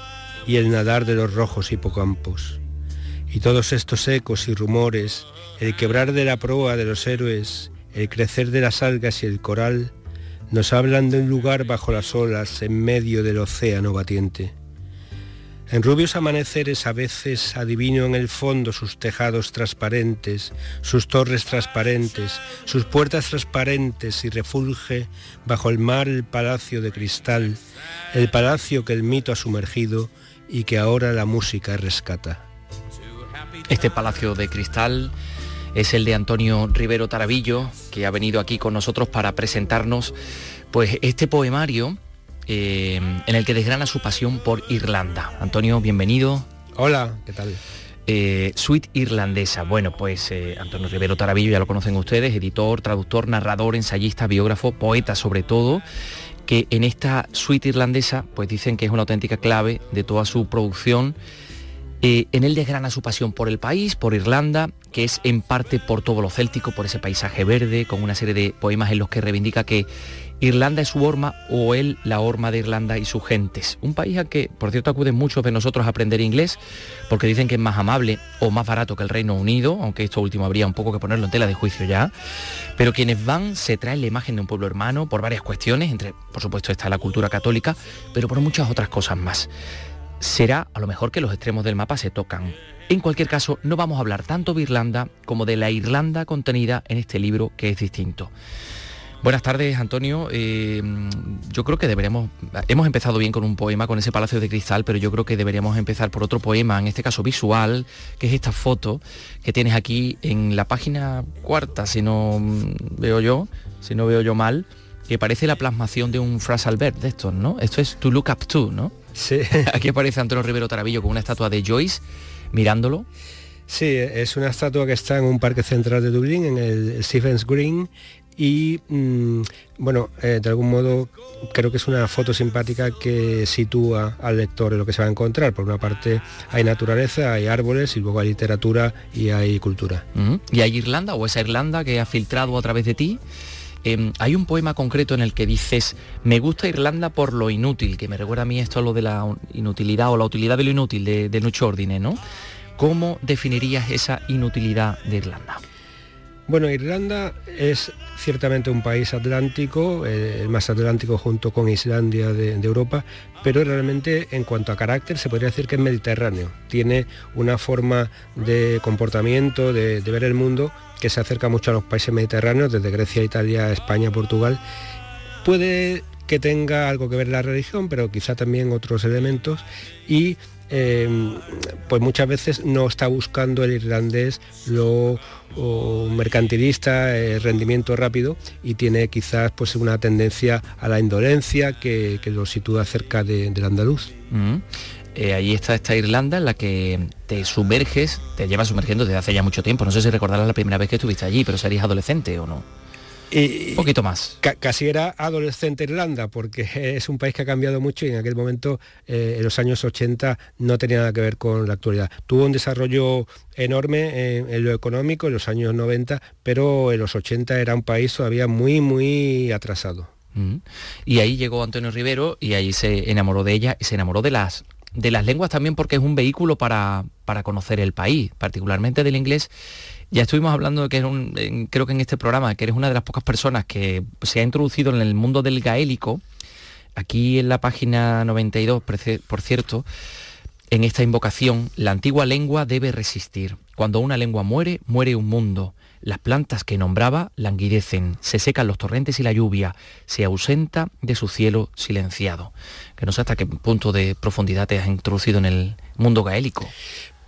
y el nadar de los rojos hipocampos. Y todos estos ecos y rumores, el quebrar de la proa de los héroes, el crecer de las algas y el coral, nos hablan de un lugar bajo las olas en medio del océano batiente. En rubios amaneceres a veces adivino en el fondo sus tejados transparentes, sus torres transparentes, sus puertas transparentes y refulge bajo el mar el palacio de cristal, el palacio que el mito ha sumergido y que ahora la música rescata. Este palacio de cristal es el de Antonio Rivero Tarabillo, que ha venido aquí con nosotros para presentarnos pues este poemario eh, en el que desgrana su pasión por Irlanda. Antonio, bienvenido. Hola, ¿qué tal? Eh, suite irlandesa. Bueno, pues eh, Antonio Rivero Tarabillo, ya lo conocen ustedes, editor, traductor, narrador, ensayista, biógrafo, poeta sobre todo, que en esta suite irlandesa pues dicen que es una auténtica clave de toda su producción eh, en él desgrana su pasión por el país, por Irlanda, que es en parte por todo lo céltico, por ese paisaje verde, con una serie de poemas en los que reivindica que Irlanda es su horma o él la horma de Irlanda y sus gentes. Un país al que, por cierto, acuden muchos de nosotros a aprender inglés porque dicen que es más amable o más barato que el Reino Unido, aunque esto último habría un poco que ponerlo en tela de juicio ya. Pero quienes van se traen la imagen de un pueblo hermano por varias cuestiones, entre, por supuesto, está la cultura católica, pero por muchas otras cosas más será a lo mejor que los extremos del mapa se tocan. En cualquier caso, no vamos a hablar tanto de Irlanda como de la Irlanda contenida en este libro que es distinto. Buenas tardes, Antonio. Eh, yo creo que deberíamos, hemos empezado bien con un poema, con ese Palacio de Cristal, pero yo creo que deberíamos empezar por otro poema, en este caso visual, que es esta foto que tienes aquí en la página cuarta, si no veo yo, si no veo yo mal, que parece la plasmación de un frase Albert de estos, ¿no? Esto es To Look Up To, ¿no? Aquí aparece Antonio Rivero Tarabillo con una estatua de Joyce mirándolo. Sí, es una estatua que está en un parque central de Dublín, en el Stephens Green, y mm, bueno, eh, de algún modo creo que es una foto simpática que sitúa al lector en lo que se va a encontrar. Por una parte hay naturaleza, hay árboles y luego hay literatura y hay cultura. ¿Y hay Irlanda o esa Irlanda que ha filtrado a través de ti? Em, hay un poema concreto en el que dices, me gusta Irlanda por lo inútil, que me recuerda a mí esto lo de la inutilidad o la utilidad de lo inútil de, de Nucho Ordine, ¿no? ¿Cómo definirías esa inutilidad de Irlanda? Bueno, Irlanda es ciertamente un país atlántico, eh, el más atlántico junto con Islandia de, Europa, pero realmente en cuanto a carácter se podría decir que es mediterráneo. Tiene una forma de comportamiento, de, ver el mundo, que se acerca mucho a los países mediterráneos, desde Grecia, Italia, España, Portugal. Puede que tenga algo que ver la religión, pero quizá también otros elementos y Em, pues muchas veces no está buscando el irlandés lo mercantilista, el rendimiento rápido y tiene quizás pues una tendencia a la indolencia que, lo sitúa cerca del andaluz. Mm. Eh, ahí está esta Irlanda en la que te sumerges, te llevas sumergiendo desde hace ya mucho tiempo. No sé si recordarás la primera vez que estuviste allí, pero serías adolescente o no. Un poquito más. casi era adolescente Irlanda, porque es un país que ha cambiado mucho y en aquel momento, eh, en los años 80, no tenía nada que ver con la actualidad. Tuvo un desarrollo enorme en, lo económico en los años 90, pero en los 80 era un país todavía muy, muy atrasado. Mm. Y ahí llegó Antonio Rivero y ahí se enamoró de ella y se enamoró de las, de las lenguas también porque es un vehículo para, para conocer el país, particularmente del inglés. Ya estuvimos hablando de que un, creo que en este programa, que eres una de las pocas personas que se ha introducido en el mundo del gaélico. Aquí en la página 92, por cierto, en esta invocación, la antigua lengua debe resistir. Cuando una lengua muere, muere un mundo. Las plantas que nombraba languidecen, se secan los torrentes y la lluvia, se ausenta de su cielo silenciado. Que no sé hasta qué punto de profundidad te has introducido en el mundo gaélico.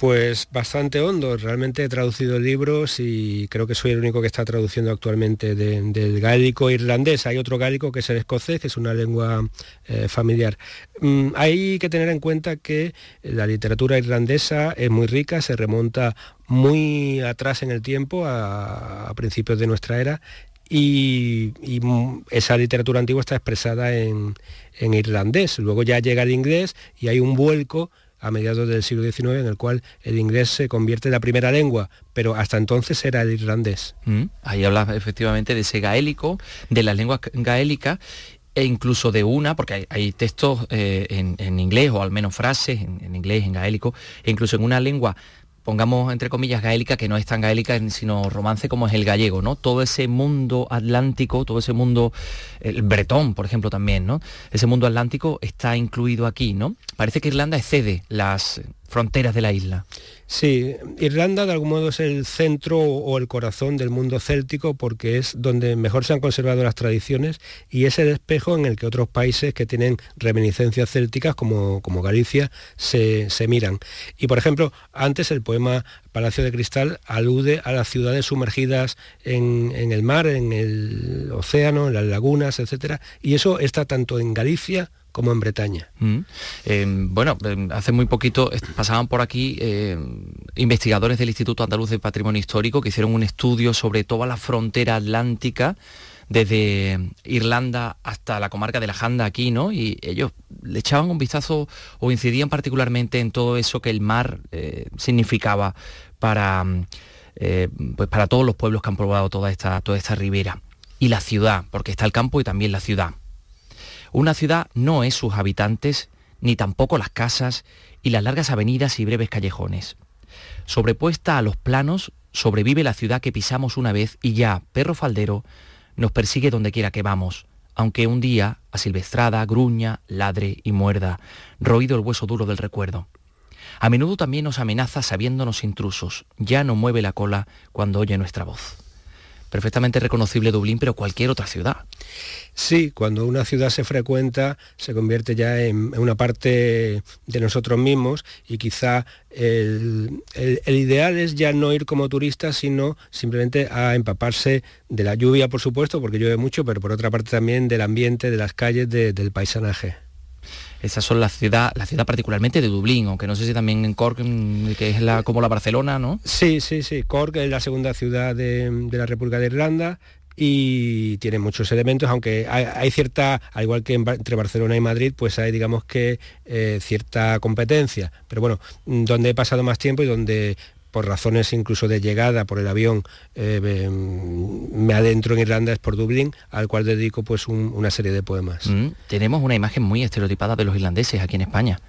Pues bastante hondo. Realmente he traducido libros y creo que soy el único que está traduciendo actualmente del gaélico irlandés. Hay otro gaélico que es el escocés, que es una lengua eh, familiar. Mm, hay que tener en cuenta que la literatura irlandesa es muy rica, se remonta muy atrás en el tiempo, a, principios de nuestra era, y, esa literatura antigua está expresada en, en, irlandés. Luego ya llega el inglés y hay un vuelco a mediados del siglo XIX en el cual el inglés se convierte en la primera lengua, pero hasta entonces era el irlandés. Mm, ahí habla efectivamente de ese gaélico, de las lenguas gaélicas e incluso de una, porque hay, textos eh, en, inglés, o al menos frases en, en, inglés, en gaélico, e incluso en una lengua pongamos entre comillas gaélica, que no es tan gaélica sino romance como es el gallego, ¿no? Todo ese mundo atlántico, todo ese mundo, el bretón, por ejemplo, también, ¿no? Ese mundo atlántico está incluido aquí, ¿no? Parece que Irlanda excede las fronteras de la isla. Sí, Irlanda de algún modo es el centro o el corazón del mundo céltico porque es donde mejor se han conservado las tradiciones y es el espejo en el que otros países que tienen reminiscencias célticas como, como Galicia se, miran. Y por ejemplo, antes el poema Palacio de Cristal alude a las ciudades sumergidas en, en el mar, en el océano, en las lagunas, etc. Y eso está tanto en Galicia como en Bretaña. Mm. Em, bueno, em, hace muy poquito pasaban por aquí em, investigadores del Instituto Andaluz de Patrimonio Histórico que hicieron un estudio sobre toda la frontera atlántica desde Irlanda hasta la comarca de la Janda aquí, ¿no? Y ellos le echaban un vistazo o incidían particularmente en todo eso que el mar eh, significaba para, eh, pues para todos los pueblos que han probado toda esta, toda esta ribera. Y la ciudad, porque está el campo y también la ciudad. Una ciudad no es sus habitantes, ni tampoco las casas y las largas avenidas y breves callejones. Sobrepuesta a los planos, sobrevive la ciudad que pisamos una vez y ya, perro faldero, nos persigue donde quiera que vamos, aunque un día, asilvestrada, gruña, ladre y muerda, roído el hueso duro del recuerdo. A menudo también nos amenaza sabiéndonos intrusos, ya no mueve la cola cuando oye nuestra voz perfectamente reconocible Dublín, pero cualquier otra ciudad. Sí, cuando una ciudad se frecuenta se convierte ya en, una parte de nosotros mismos y quizá el, ideal es ya no ir como turista, sino simplemente a empaparse de la lluvia, por supuesto, porque llueve mucho, pero por otra parte también del ambiente, de las calles, del paisanaje. Esas son las ciudad, la ciudad particularmente de Dublín, aunque no sé si también en Cork, mm, que es la, como la Barcelona, ¿no? Sí, sí, sí. Cork es la segunda ciudad de, la República de Irlanda y tiene muchos elementos, aunque hay, cierta, al igual que entre Barcelona y Madrid, pues hay digamos que eh, cierta competencia. Pero bueno, mm, donde he pasado más tiempo y donde por razones incluso de llegada por el avión, eh, me adentro en Irlanda es por Dublín, al cual dedico pues una serie de poemas. Mm, tenemos una imagen muy estereotipada de los irlandeses aquí en España.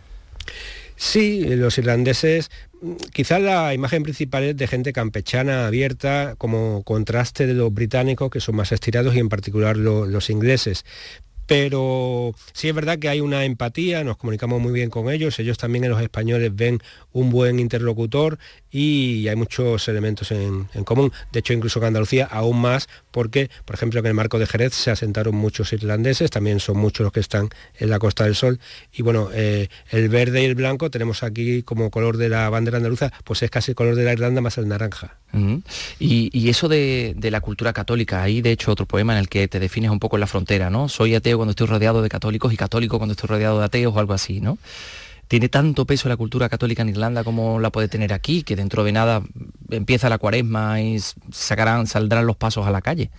Sí, los irlandeses, quizás la imagen principal es de gente campechana, abierta, como contraste de los británicos, que son más estirados, y en particular los ingleses pero sí es verdad que hay una empatía, nos comunicamos muy bien con ellos, ellos también en los españoles ven un buen interlocutor y hay muchos elementos en, común. De hecho, incluso en Andalucía aún más, porque, por ejemplo, en el marco de Jerez se asentaron muchos irlandeses, también son muchos los que están en la Costa del Sol. Y bueno, eh, el verde y el blanco tenemos aquí como color de la bandera andaluza, pues es casi el color de la Irlanda más el naranja. Y, eso de, la cultura católica, hay de hecho otro poema en el que te defines un poco la frontera, ¿no? Soy ateo cuando estoy rodeado de católicos y católico cuando estoy rodeado de ateos o algo así, ¿no? tiene tanto peso la cultura católica en Irlanda como la puede tener aquí, que dentro de nada empieza la cuaresma y sacarán, saldrán los pasos a la calle.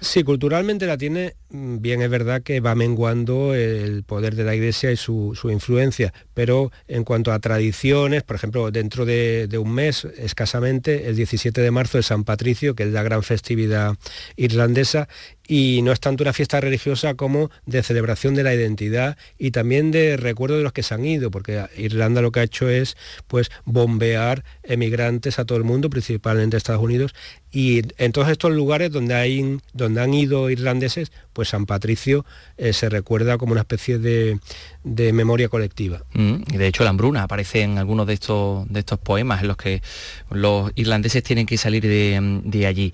Sí, culturalmente la tiene bien es verdad que va menguando el poder de la Iglesia y su, influencia, pero en cuanto a tradiciones, por ejemplo, dentro de, un mes, escasamente, el 17 de marzo es San Patricio, que es la gran festividad irlandesa, y no es tanto una fiesta religiosa como de celebración de la identidad y también de recuerdo de los que se han ido, porque Irlanda lo que ha hecho es pues bombear emigrantes a todo el mundo, principalmente a Estados Unidos, y en todos estos lugares donde, hay, donde han ido irlandeses, pues San Patricio eh, se recuerda como una especie de, memoria colectiva. Mm, y de hecho la hambruna aparece en algunos de estos, de estos poemas en los que los irlandeses tienen que salir de, allí.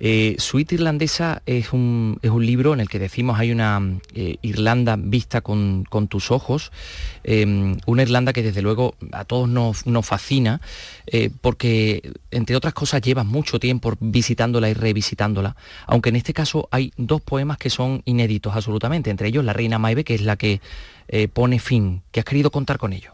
Eh, Suite Irlandesa es un, es un, libro en el que decimos hay una eh, Irlanda vista con, tus ojos, una Irlanda que desde luego a todos nos, nos fascina, porque entre otras cosas lleva mucho tiempo visitándola y revisitándola, aunque en este caso hay dos poemas que son inéditos absolutamente, entre ellos La Reina Maeve, que es la que eh, pone fin. ¿Qué has querido contar con ello?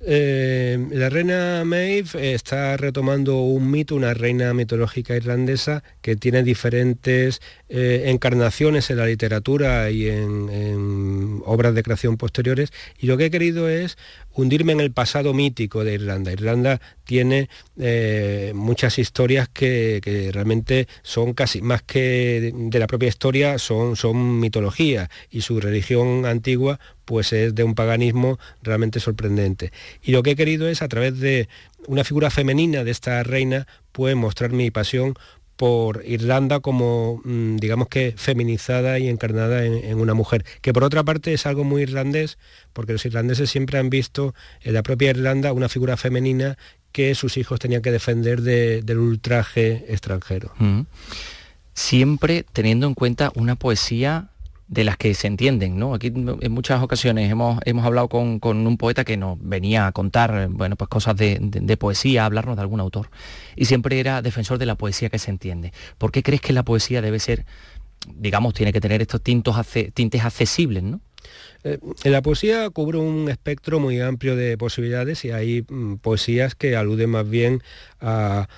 Eh, la reina Maeve está retomando un mito, una reina mitológica irlandesa que tiene diferentes eh, encarnaciones en la literatura y en, obras de creación posteriores. Y lo que he querido es hundirme en el pasado mítico de Irlanda. Irlanda tiene eh, muchas historias que, realmente son casi más que de, la propia historia, son, son mitología y su religión antigua pues es de un paganismo realmente sorprendente. Y lo que he querido es a través de una figura femenina de esta reina, pues mostrar mi pasión por Irlanda como, mm, digamos que, feminizada y encarnada en, una mujer, que por otra parte es algo muy irlandés, porque los irlandeses siempre han visto en la propia Irlanda una figura femenina que sus hijos tenían que defender del ultraje extranjero. Siempre teniendo en cuenta una poesía de las que se entienden, ¿no? Aquí en muchas ocasiones hemos, hemos hablado con, un poeta que nos venía a contar, bueno, pues cosas de, poesía, a hablarnos de algún autor, y siempre era defensor de la poesía que se entiende. ¿Por qué crees que la poesía debe ser, digamos, tiene que tener estos tintos tintes accesibles, ¿no? Eh, la poesía cubre un espectro muy amplio de posibilidades y hay mm, poesías que aluden más bien a,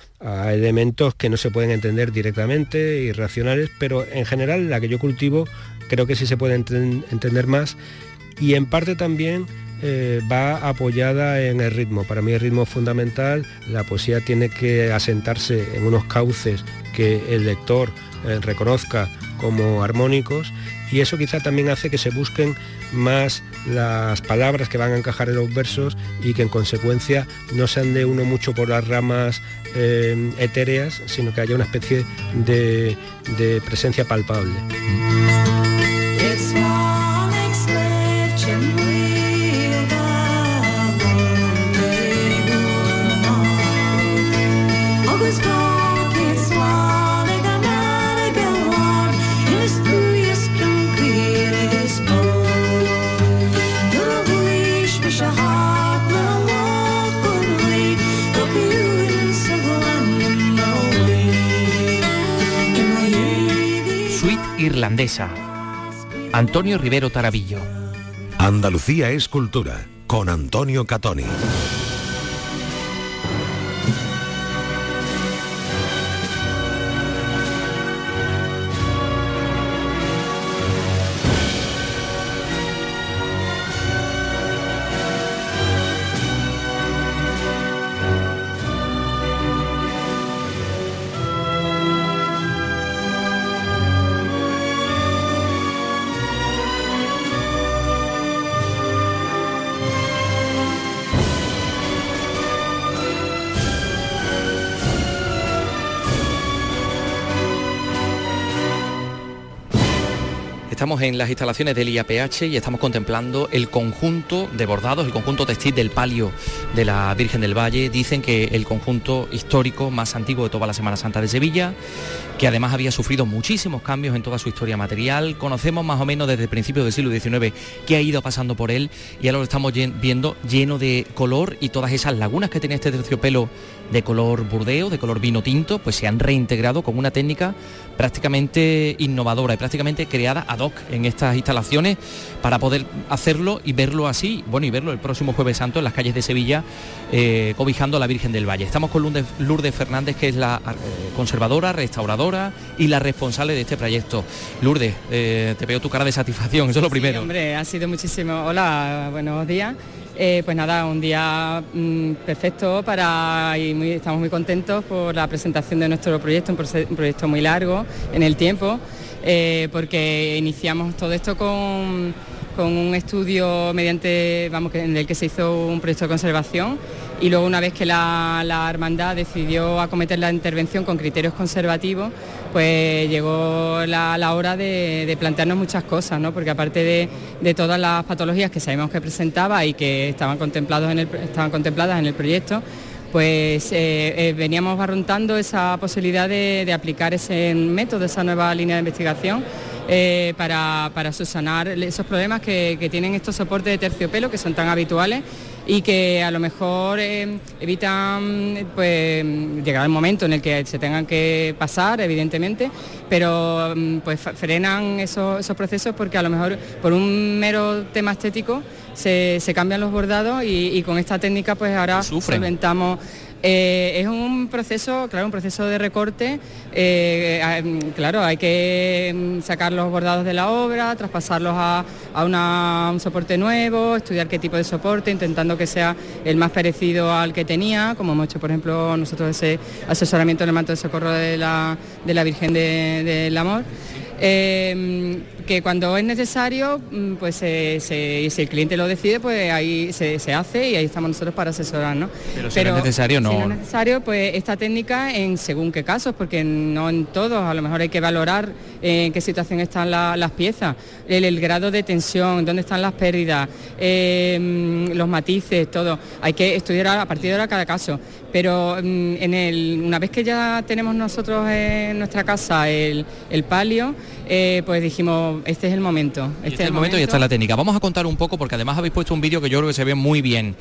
elementos que no se pueden entender directamente, irracionales, pero en general la que yo cultivo creo que sí se puede entender más y en parte también eh, va apoyada en el ritmo. Para mí el ritmo es fundamental, la poesía tiene que asentarse en unos cauces que el lector eh, reconozca como armónicos y eso quizá también hace que se busquen más las palabras que van a encajar en los versos y que en consecuencia no se ande uno mucho por las ramas eh, etéreas, sino que haya una especie de presencia palpable. Antonio Rivero Tarabillo. Andalucía es cultura, con Antonio Catoni. Estamos en las instalaciones del IAPH y estamos contemplando el conjunto de bordados, el conjunto textil del palio de la Virgen del Valle. Dicen que el conjunto histórico más antiguo de toda la Semana Santa de Sevilla, que además había sufrido muchísimos cambios en toda su historia material. Conocemos más o menos desde el principio del siglo XIX qué ha ido pasando por él y ahora lo estamos viendo lleno de color y todas esas lagunas que tenía este terciopelo de color burdeo, de color vino tinto, pues se han reintegrado con una técnica prácticamente innovadora y prácticamente creada a en estas instalaciones para poder hacerlo y verlo así, bueno, y verlo el próximo jueves santo en las calles de Sevilla, eh, cobijando a la Virgen del Valle. Estamos con Lourdes, Fernández, que es la eh, conservadora, restauradora y la responsable de este proyecto. Lourdes, eh, te veo tu cara de satisfacción, eso es lo primero. hombre, ha sido muchísimo. Hola, buenos días. pues nada, un día mm, perfecto para y muy, estamos muy contentos por la presentación de nuestro proyecto, un, proyecto muy largo en el tiempo, porque iniciamos todo esto con con un estudio mediante, vamos, en el que se hizo un proyecto de conservación y luego una vez que la, hermandad decidió acometer la intervención con criterios conservativos, pues llegó la, hora de, plantearnos muchas cosas, ¿no? porque aparte de, todas las patologías que sabemos que presentaba y que estaban, contemplados en el, estaban contempladas en el proyecto, pues eh, eh, veníamos barruntando esa posibilidad de, aplicar ese método, esa nueva línea de investigación eh, para, para, subsanar esos problemas que, tienen estos soportes de terciopelo que son tan habituales y que a lo mejor eh, evitan pues llegar el momento en el que se tengan que pasar, evidentemente, pero mm, pues frenan esos, procesos porque a lo mejor por un mero tema estético se, cambian los bordados y, con esta técnica pues ahora solventamos eh, es un proceso, claro, un proceso de recorte. Eh, claro, hay que mm, sacar los bordados de la obra, traspasarlos a, un soporte nuevo, estudiar qué tipo de soporte, intentando que sea el más parecido al que tenía, como hemos hecho, por ejemplo, nosotros ese asesoramiento en el manto de socorro de la, Virgen del Amor. Eh, que cuando es necesario, mm, pues si el cliente lo decide, pues ahí se, hace y ahí estamos nosotros para asesorarnos. Pero si no es necesario, no. Si no es necesario, pues esta técnica en según qué casos, porque no en todos, a lo mejor hay que valorar en qué situación están las piezas, el, grado de tensión, dónde están las pérdidas, em, los matices, todo. Hay que estudiar a partir de ahora cada caso. Pero mm, en el, una vez que ya tenemos nosotros en nuestra casa el, palio, eh, pues dijimos, este es el momento. Este, este es el momento, y esta es la técnica. Vamos a contar un poco, porque además habéis puesto un vídeo que yo creo que se ve muy bien.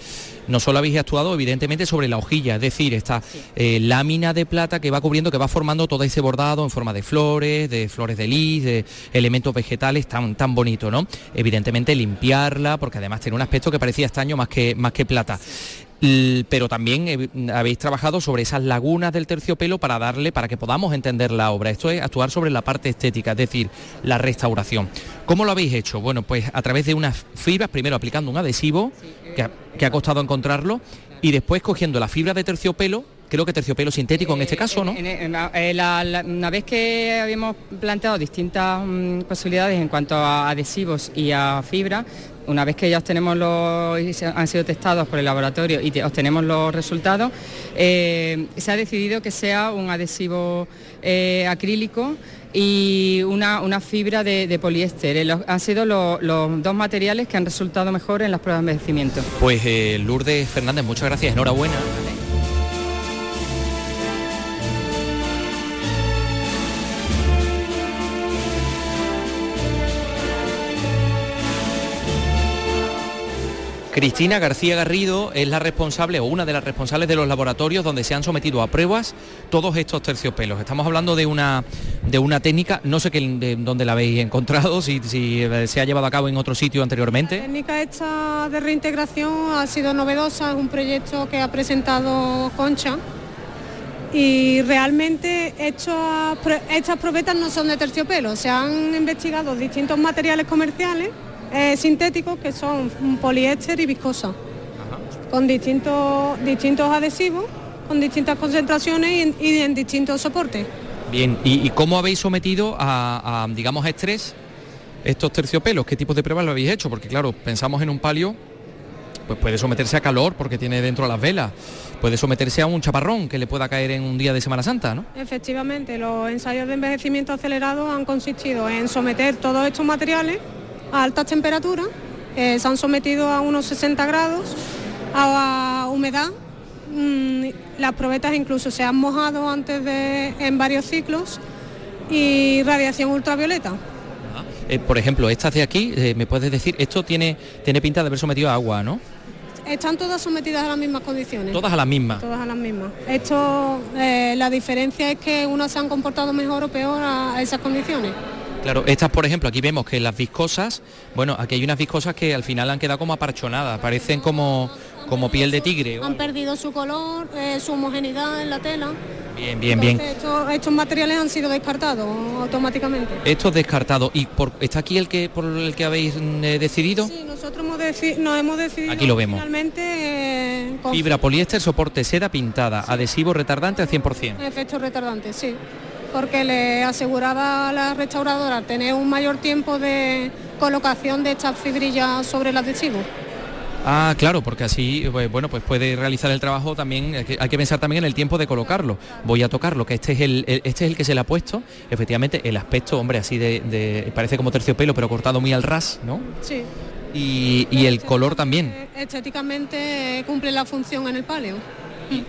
No solo habéis actuado, evidentemente, sobre la hojilla, es decir, esta eh, lámina de plata que va cubriendo, que va formando todo ese bordado en forma de flores, de flores de lis, de elementos vegetales, tan, tan bonito, ¿no? Evidentemente limpiarla, porque además tiene un aspecto que parecía estaño más que, más que plata pero también habéis trabajado sobre esas lagunas del terciopelo para darle, para que podamos entender la obra. Esto es actuar sobre la parte estética, es decir, la restauración. ¿Cómo lo habéis hecho? Bueno, pues a través de unas fibras, primero aplicando un adhesivo, que ha, costado encontrarlo, y después cogiendo la fibra de terciopelo, creo que terciopelo sintético en este caso, ¿no? una vez que habíamos planteado distintas mm, posibilidades en cuanto a adhesivos y a fibra, una vez que ya obtenemos los, han sido testados por el laboratorio y obtenemos los resultados, eh, se ha decidido que sea un adhesivo eh, acrílico y una, fibra de, poliéster. Eh, han sido los dos materiales que han resultado mejor en las pruebas de envejecimiento. Pues Lourdes Fernández, muchas gracias, enhorabuena. Cristina García Garrido es la responsable o una de las responsables de los laboratorios donde se han sometido a pruebas todos estos terciopelos. Estamos hablando de una, de una técnica, no sé dónde la habéis encontrado, si, si, se ha llevado a cabo en otro sitio anteriormente. La técnica esta de reintegración ha sido novedosa, es un proyecto que ha presentado Concha y realmente estas probetas no son de terciopelo, se han investigado distintos materiales comerciales eh, sintéticos que son poliéster y viscosa, con distintos, distintos adhesivos, con distintas concentraciones y en, distintos soportes. Bien, ¿Y, cómo habéis sometido a, digamos, estrés estos terciopelos? ¿Qué tipo de pruebas lo habéis hecho? Porque claro, pensamos en un palio, pues puede someterse a calor porque tiene dentro las velas, puede someterse a un chaparrón que le pueda caer en un día de Semana Santa, ¿no? Efectivamente, los ensayos de envejecimiento acelerado han consistido en someter todos estos materiales a altas temperaturas, eh, se han sometido a unos 60 grados, a, humedad, mm, las probetas incluso se han mojado antes de, en varios ciclos y radiación ultravioleta. Eh, por ejemplo, estas de aquí, eh, ¿me puedes decir? Esto tiene, tiene pinta de haber sometido a agua, ¿no? Están todas sometidas a las mismas condiciones. Todas a las mismas. Todas a las mismas. Esto, la diferencia es que unas se han comportado mejor o peor a esas condiciones. Claro, estas por ejemplo, aquí vemos que las viscosas, bueno, aquí hay unas viscosas que al final han quedado como aparchonadas, parecen como, como piel de tigre. Han perdido su color, eh, su homogeneidad en la tela. Bien, bien, bien. Estos, estos materiales han sido descartados automáticamente. Esto es descartado. ¿Y por, está aquí el que por el que habéis eh, decidido? Sí, nosotros hemos deci- nos hemos decidido Aquí lo vemos. finalmente eh, con Fibra, poliéster, soporte, seda pintada, adhesivo retardante al 100%. efectos retardantes, sí. Porque le aseguraba a la restauradora tener un mayor tiempo de colocación de estas fibrillas sobre el adhesivo. Ah, claro, porque así, pues, bueno, pues puede realizar el trabajo también, hay que, pensar también en el tiempo de colocarlo. Voy a tocarlo, que este es el, este es el que se le ha puesto. Efectivamente, el aspecto, hombre, así de, de- parece como terciopelo, pero cortado muy al ras, ¿no? Sí. Y, y el color también. Estéticamente eh, cumple la función en el paleo.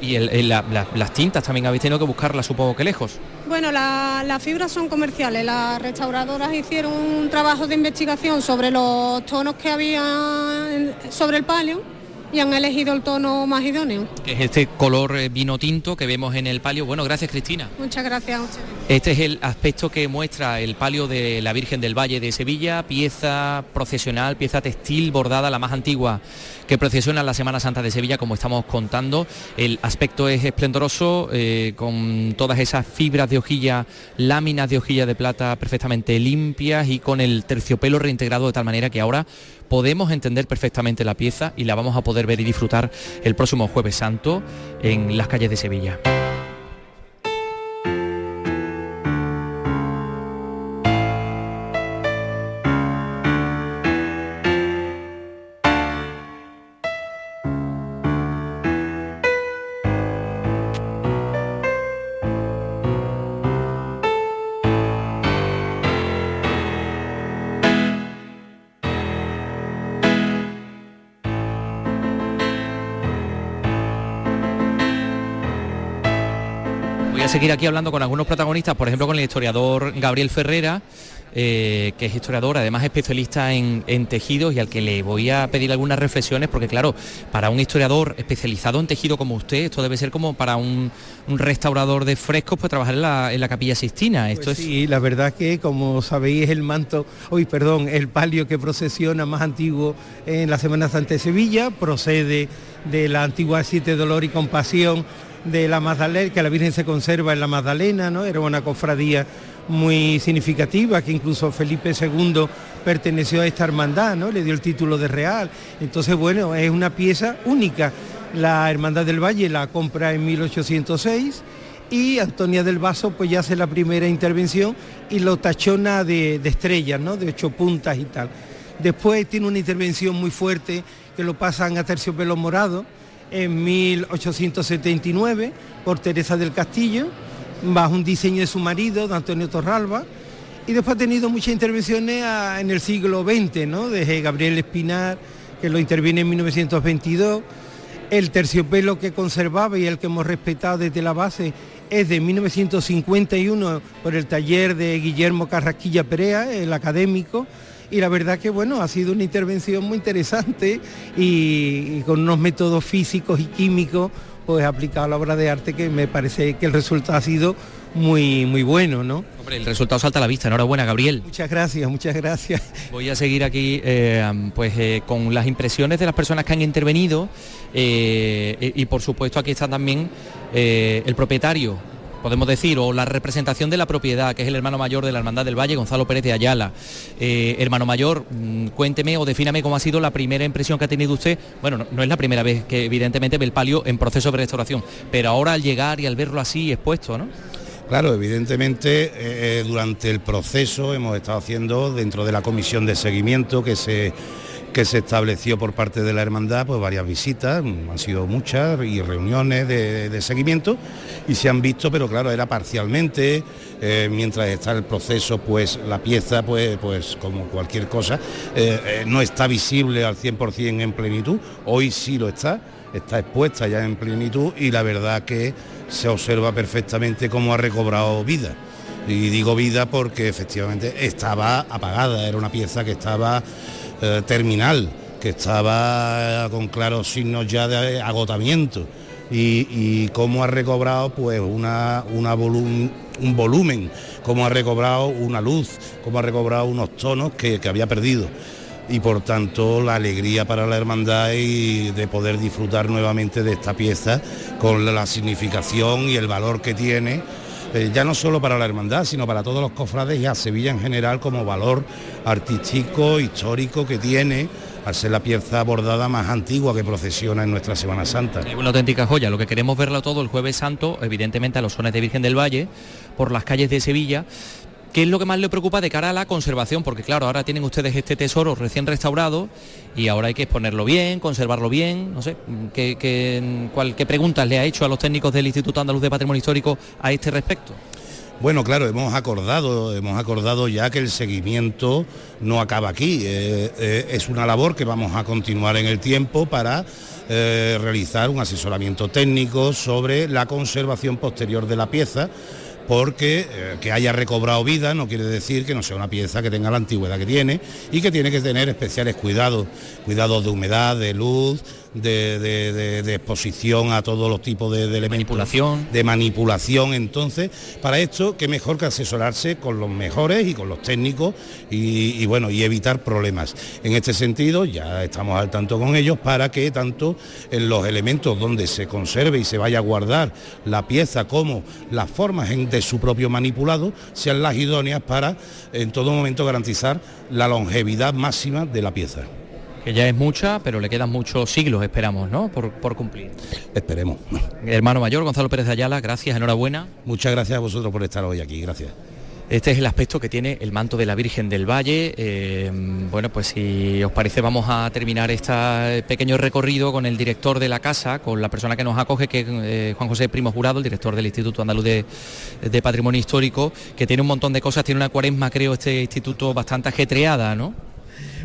Y el- el- la- la- las tintas también habéis tenido que buscarlas, supongo que lejos. Bueno, la- las fibras son comerciales. Las restauradoras hicieron un trabajo de investigación sobre los tonos que había en- sobre el palio y han elegido el tono más idóneo. Que es este color eh, vino tinto que vemos en el palio. Bueno, gracias Cristina. Muchas gracias a ustedes. Este es el aspecto que muestra el palio de la Virgen del Valle de Sevilla, pieza procesional, pieza textil bordada, la más antigua que procesiona la Semana Santa de Sevilla, como estamos contando. El aspecto es esplendoroso, eh, con todas esas fibras de hojilla, láminas de hojilla de plata perfectamente limpias y con el terciopelo reintegrado de tal manera que ahora podemos entender perfectamente la pieza y la vamos a poder ver y disfrutar el próximo jueves santo en las calles de Sevilla. Seguir aquí hablando con algunos protagonistas, por ejemplo con el historiador Gabriel Ferrera, eh, que es historiador, además especialista en, en tejidos y al que le voy a pedir algunas reflexiones, porque claro, para un historiador especializado en tejido como usted, esto debe ser como para un, un restaurador de frescos, pues trabajar en la, en la capilla Sistina. Esto Pues es sí, la verdad que como sabéis es el manto, hoy perdón, el palio que procesiona más antiguo en la Semana Santa de Sevilla, procede de la antigua Siete Dolor y Compasión de la Magdalena, que la Virgen se conserva en la Magdalena, ¿no? Era una cofradía muy significativa que incluso Felipe II perteneció a esta hermandad, ¿no? Le dio el título de real. Entonces, bueno, es una pieza única. La Hermandad del Valle la compra en 1806 y Antonia del Vaso pues ya hace la primera intervención y lo tachona de, de estrellas, ¿no? De ocho puntas y tal. Después tiene una intervención muy fuerte que lo pasan a terciopelo morado en 1879 por Teresa del Castillo, bajo un diseño de su marido, de Antonio Torralba, y después ha tenido muchas intervenciones en el siglo XX, ¿no? Desde Gabriel Espinar, que lo interviene en 1922, el terciopelo que conservaba y el que hemos respetado desde la base es de 1951 por el taller de Guillermo Carrasquilla Perea, el académico, y la verdad que bueno, ha sido una intervención muy interesante y, y con unos métodos físicos y químicos pues aplicado a la obra de arte que me parece que el resultado ha sido muy muy bueno, ¿no? Hombre, el resultado salta a la vista. Enhorabuena, Gabriel. Muchas gracias, muchas gracias. Voy a seguir aquí eh, pues eh, con las impresiones de las personas que han intervenido eh, y, y, por supuesto aquí está también el propietario, podemos decir, o la representación de la propiedad, que es el hermano mayor de la Hermandad del Valle, Gonzalo Pérez de Ayala. Eh, hermano mayor, mm, cuénteme o defíname cómo ha sido la primera impresión que ha tenido usted. Bueno, no, es la primera vez que evidentemente ve el palio en proceso de restauración, pero ahora al llegar y al verlo así expuesto, ¿no? Claro, evidentemente eh, durante el proceso hemos estado haciendo dentro de la comisión de seguimiento que se que se estableció por parte de la hermandad, pues varias visitas, mm, han sido muchas y reuniones de, seguimiento y se han visto, pero claro, era parcialmente, eh, mientras está el proceso, pues la pieza, pues, pues como cualquier cosa, eh, eh, no está visible al 100% en plenitud, hoy sí lo está, está expuesta ya en plenitud y la verdad que se observa perfectamente cómo ha recobrado vida. Y digo vida porque efectivamente estaba apagada, era una pieza que estaba eh, terminal, que estaba con claros signos ya de agotamiento. y, cómo ha recobrado pues una, una un volumen, cómo ha recobrado una luz, cómo ha recobrado unos tonos que, había perdido y por tanto la alegría para la hermandad y de poder disfrutar nuevamente de esta pieza con la significación y el valor que tiene eh, ya no solo para la hermandad, sino para todos los cofrades y a Sevilla en general como valor artístico, histórico que tiene al ser la pieza bordada más antigua que procesiona en nuestra Semana Santa. Es una auténtica joya, lo que queremos verlo todo el jueves santo, evidentemente a los sones de Virgen del Valle, por las calles de Sevilla, ¿Qué es lo que más le preocupa de cara a la conservación? Porque claro, ahora tienen ustedes este tesoro recién restaurado y ahora hay que exponerlo bien, conservarlo bien. No sé, ¿qué, qué preguntas le ha hecho a los técnicos del Instituto Andaluz de Patrimonio Histórico a este respecto? Bueno, claro, hemos acordado, hemos acordado ya que el seguimiento no acaba aquí. Eh, eh, es una labor que vamos a continuar en el tiempo para eh, realizar un asesoramiento técnico sobre la conservación posterior de la pieza porque eh, que haya recobrado vida no quiere decir que no sea una pieza que tenga la antigüedad que tiene y que tiene que tener especiales cuidados, cuidados de humedad, de luz, de, exposición a todos los tipos de, elementos. Manipulación. De manipulación. Entonces, para esto, qué mejor que asesorarse con los mejores y con los técnicos y, bueno, y evitar problemas. En este sentido, ya estamos al tanto con ellos para que tanto en los elementos donde se conserve y se vaya a guardar la pieza como las formas de su propio manipulado sean las idóneas para en todo momento garantizar la longevidad máxima de la pieza que ya es mucha, pero le quedan muchos siglos, esperamos, ¿no? Por, cumplir. Esperemos. Hermano mayor, Gonzalo Pérez de Ayala, gracias, enhorabuena. Muchas gracias a vosotros por estar hoy aquí, gracias. Este es el aspecto que tiene el manto de la Virgen del Valle. Eh, bueno, pues si os parece vamos a terminar este pequeño recorrido con el director de la casa, con la persona que nos acoge, que es eh, Juan José Primo Jurado, el director del Instituto Andaluz de, de, Patrimonio Histórico, que tiene un montón de cosas, tiene una cuaresma, creo, este instituto bastante ajetreada, ¿no?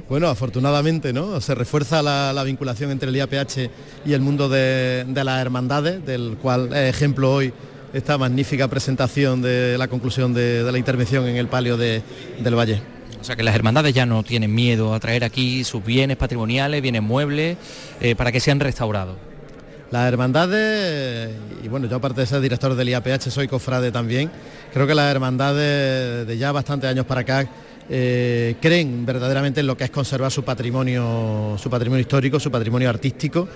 Bueno, afortunadamente, ¿no? Se refuerza la, vinculación entre el IAPH y el mundo de, las hermandades, del cual es ejemplo hoy esta magnífica presentación de la conclusión de, la intervención en el palio del Valle. O sea que las hermandades ya no tienen miedo a traer aquí sus bienes patrimoniales, bienes muebles, eh, para que sean restaurados. Las hermandades, y bueno, yo aparte de ser director del IAPH soy cofrade también, creo que las hermandades de ya bastantes años para acá eh, creen verdaderamente en lo que es conservar su patrimonio, su patrimonio histórico, su patrimonio artístico.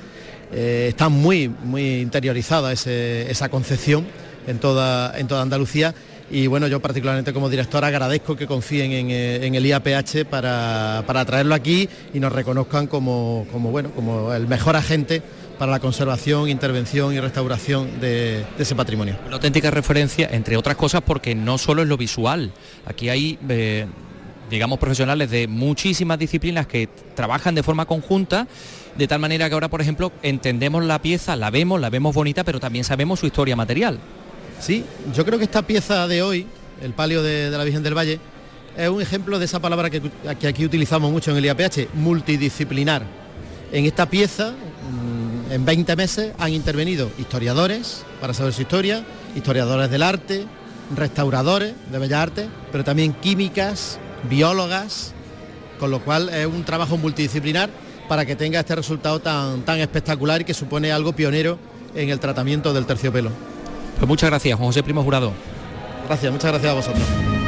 Eh, está muy, muy interiorizada esa concepción en toda, en toda Andalucía y bueno, yo particularmente como director agradezco que confíen en, eh, el IAPH para, traerlo aquí y nos reconozcan como, como, bueno, como el mejor agente para la conservación, intervención y restauración de, ese patrimonio. Una auténtica referencia, entre otras cosas, porque no solo es lo visual, aquí hay digamos, profesionales de muchísimas disciplinas que trabajan de forma conjunta, de tal manera que ahora, por ejemplo, entendemos la pieza, la vemos, la vemos bonita, pero también sabemos su historia material. Sí, yo creo que esta pieza de hoy, el palio de, la Virgen del Valle, es un ejemplo de esa palabra que, aquí utilizamos mucho en el IAPH, multidisciplinar. En esta pieza, mm, en 20 meses, han intervenido historiadores para saber su historia, historiadores del arte, restauradores de bellas artes, pero también químicas, biólogas, con lo cual es un trabajo multidisciplinar para que tenga este resultado tan, tan espectacular y que supone algo pionero en el tratamiento del terciopelo. Pues muchas gracias, Juan José Primo Jurado. Gracias, muchas gracias a vosotros.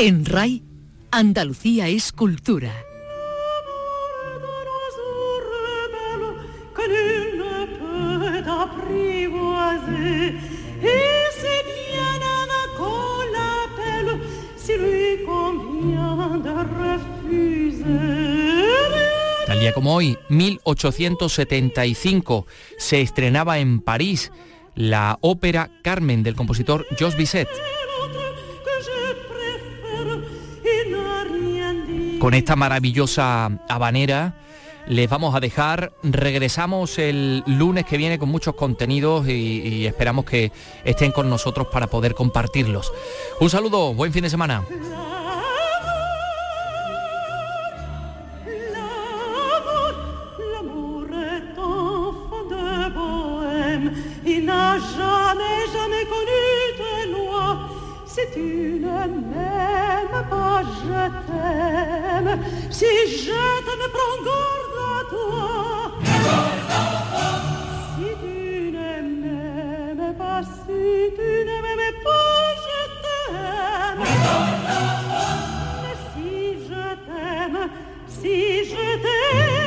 En RAI, Andalucía es cultura. Tal día como hoy, 1875, se estrenaba en París la ópera Carmen del compositor Jos Bizet. Con esta maravillosa habanera. Les vamos a dejar, regresamos el lunes que viene con muchos contenidos y, esperamos que estén con nosotros para poder compartirlos. Un saludo, buen fin de semana. je t'aime, si je t'aime, prends garde à toi. Si tu ne m'aimes pas, si tu ne m'aimes pas, je t'aime. Mais si je t'aime, si je t'aime,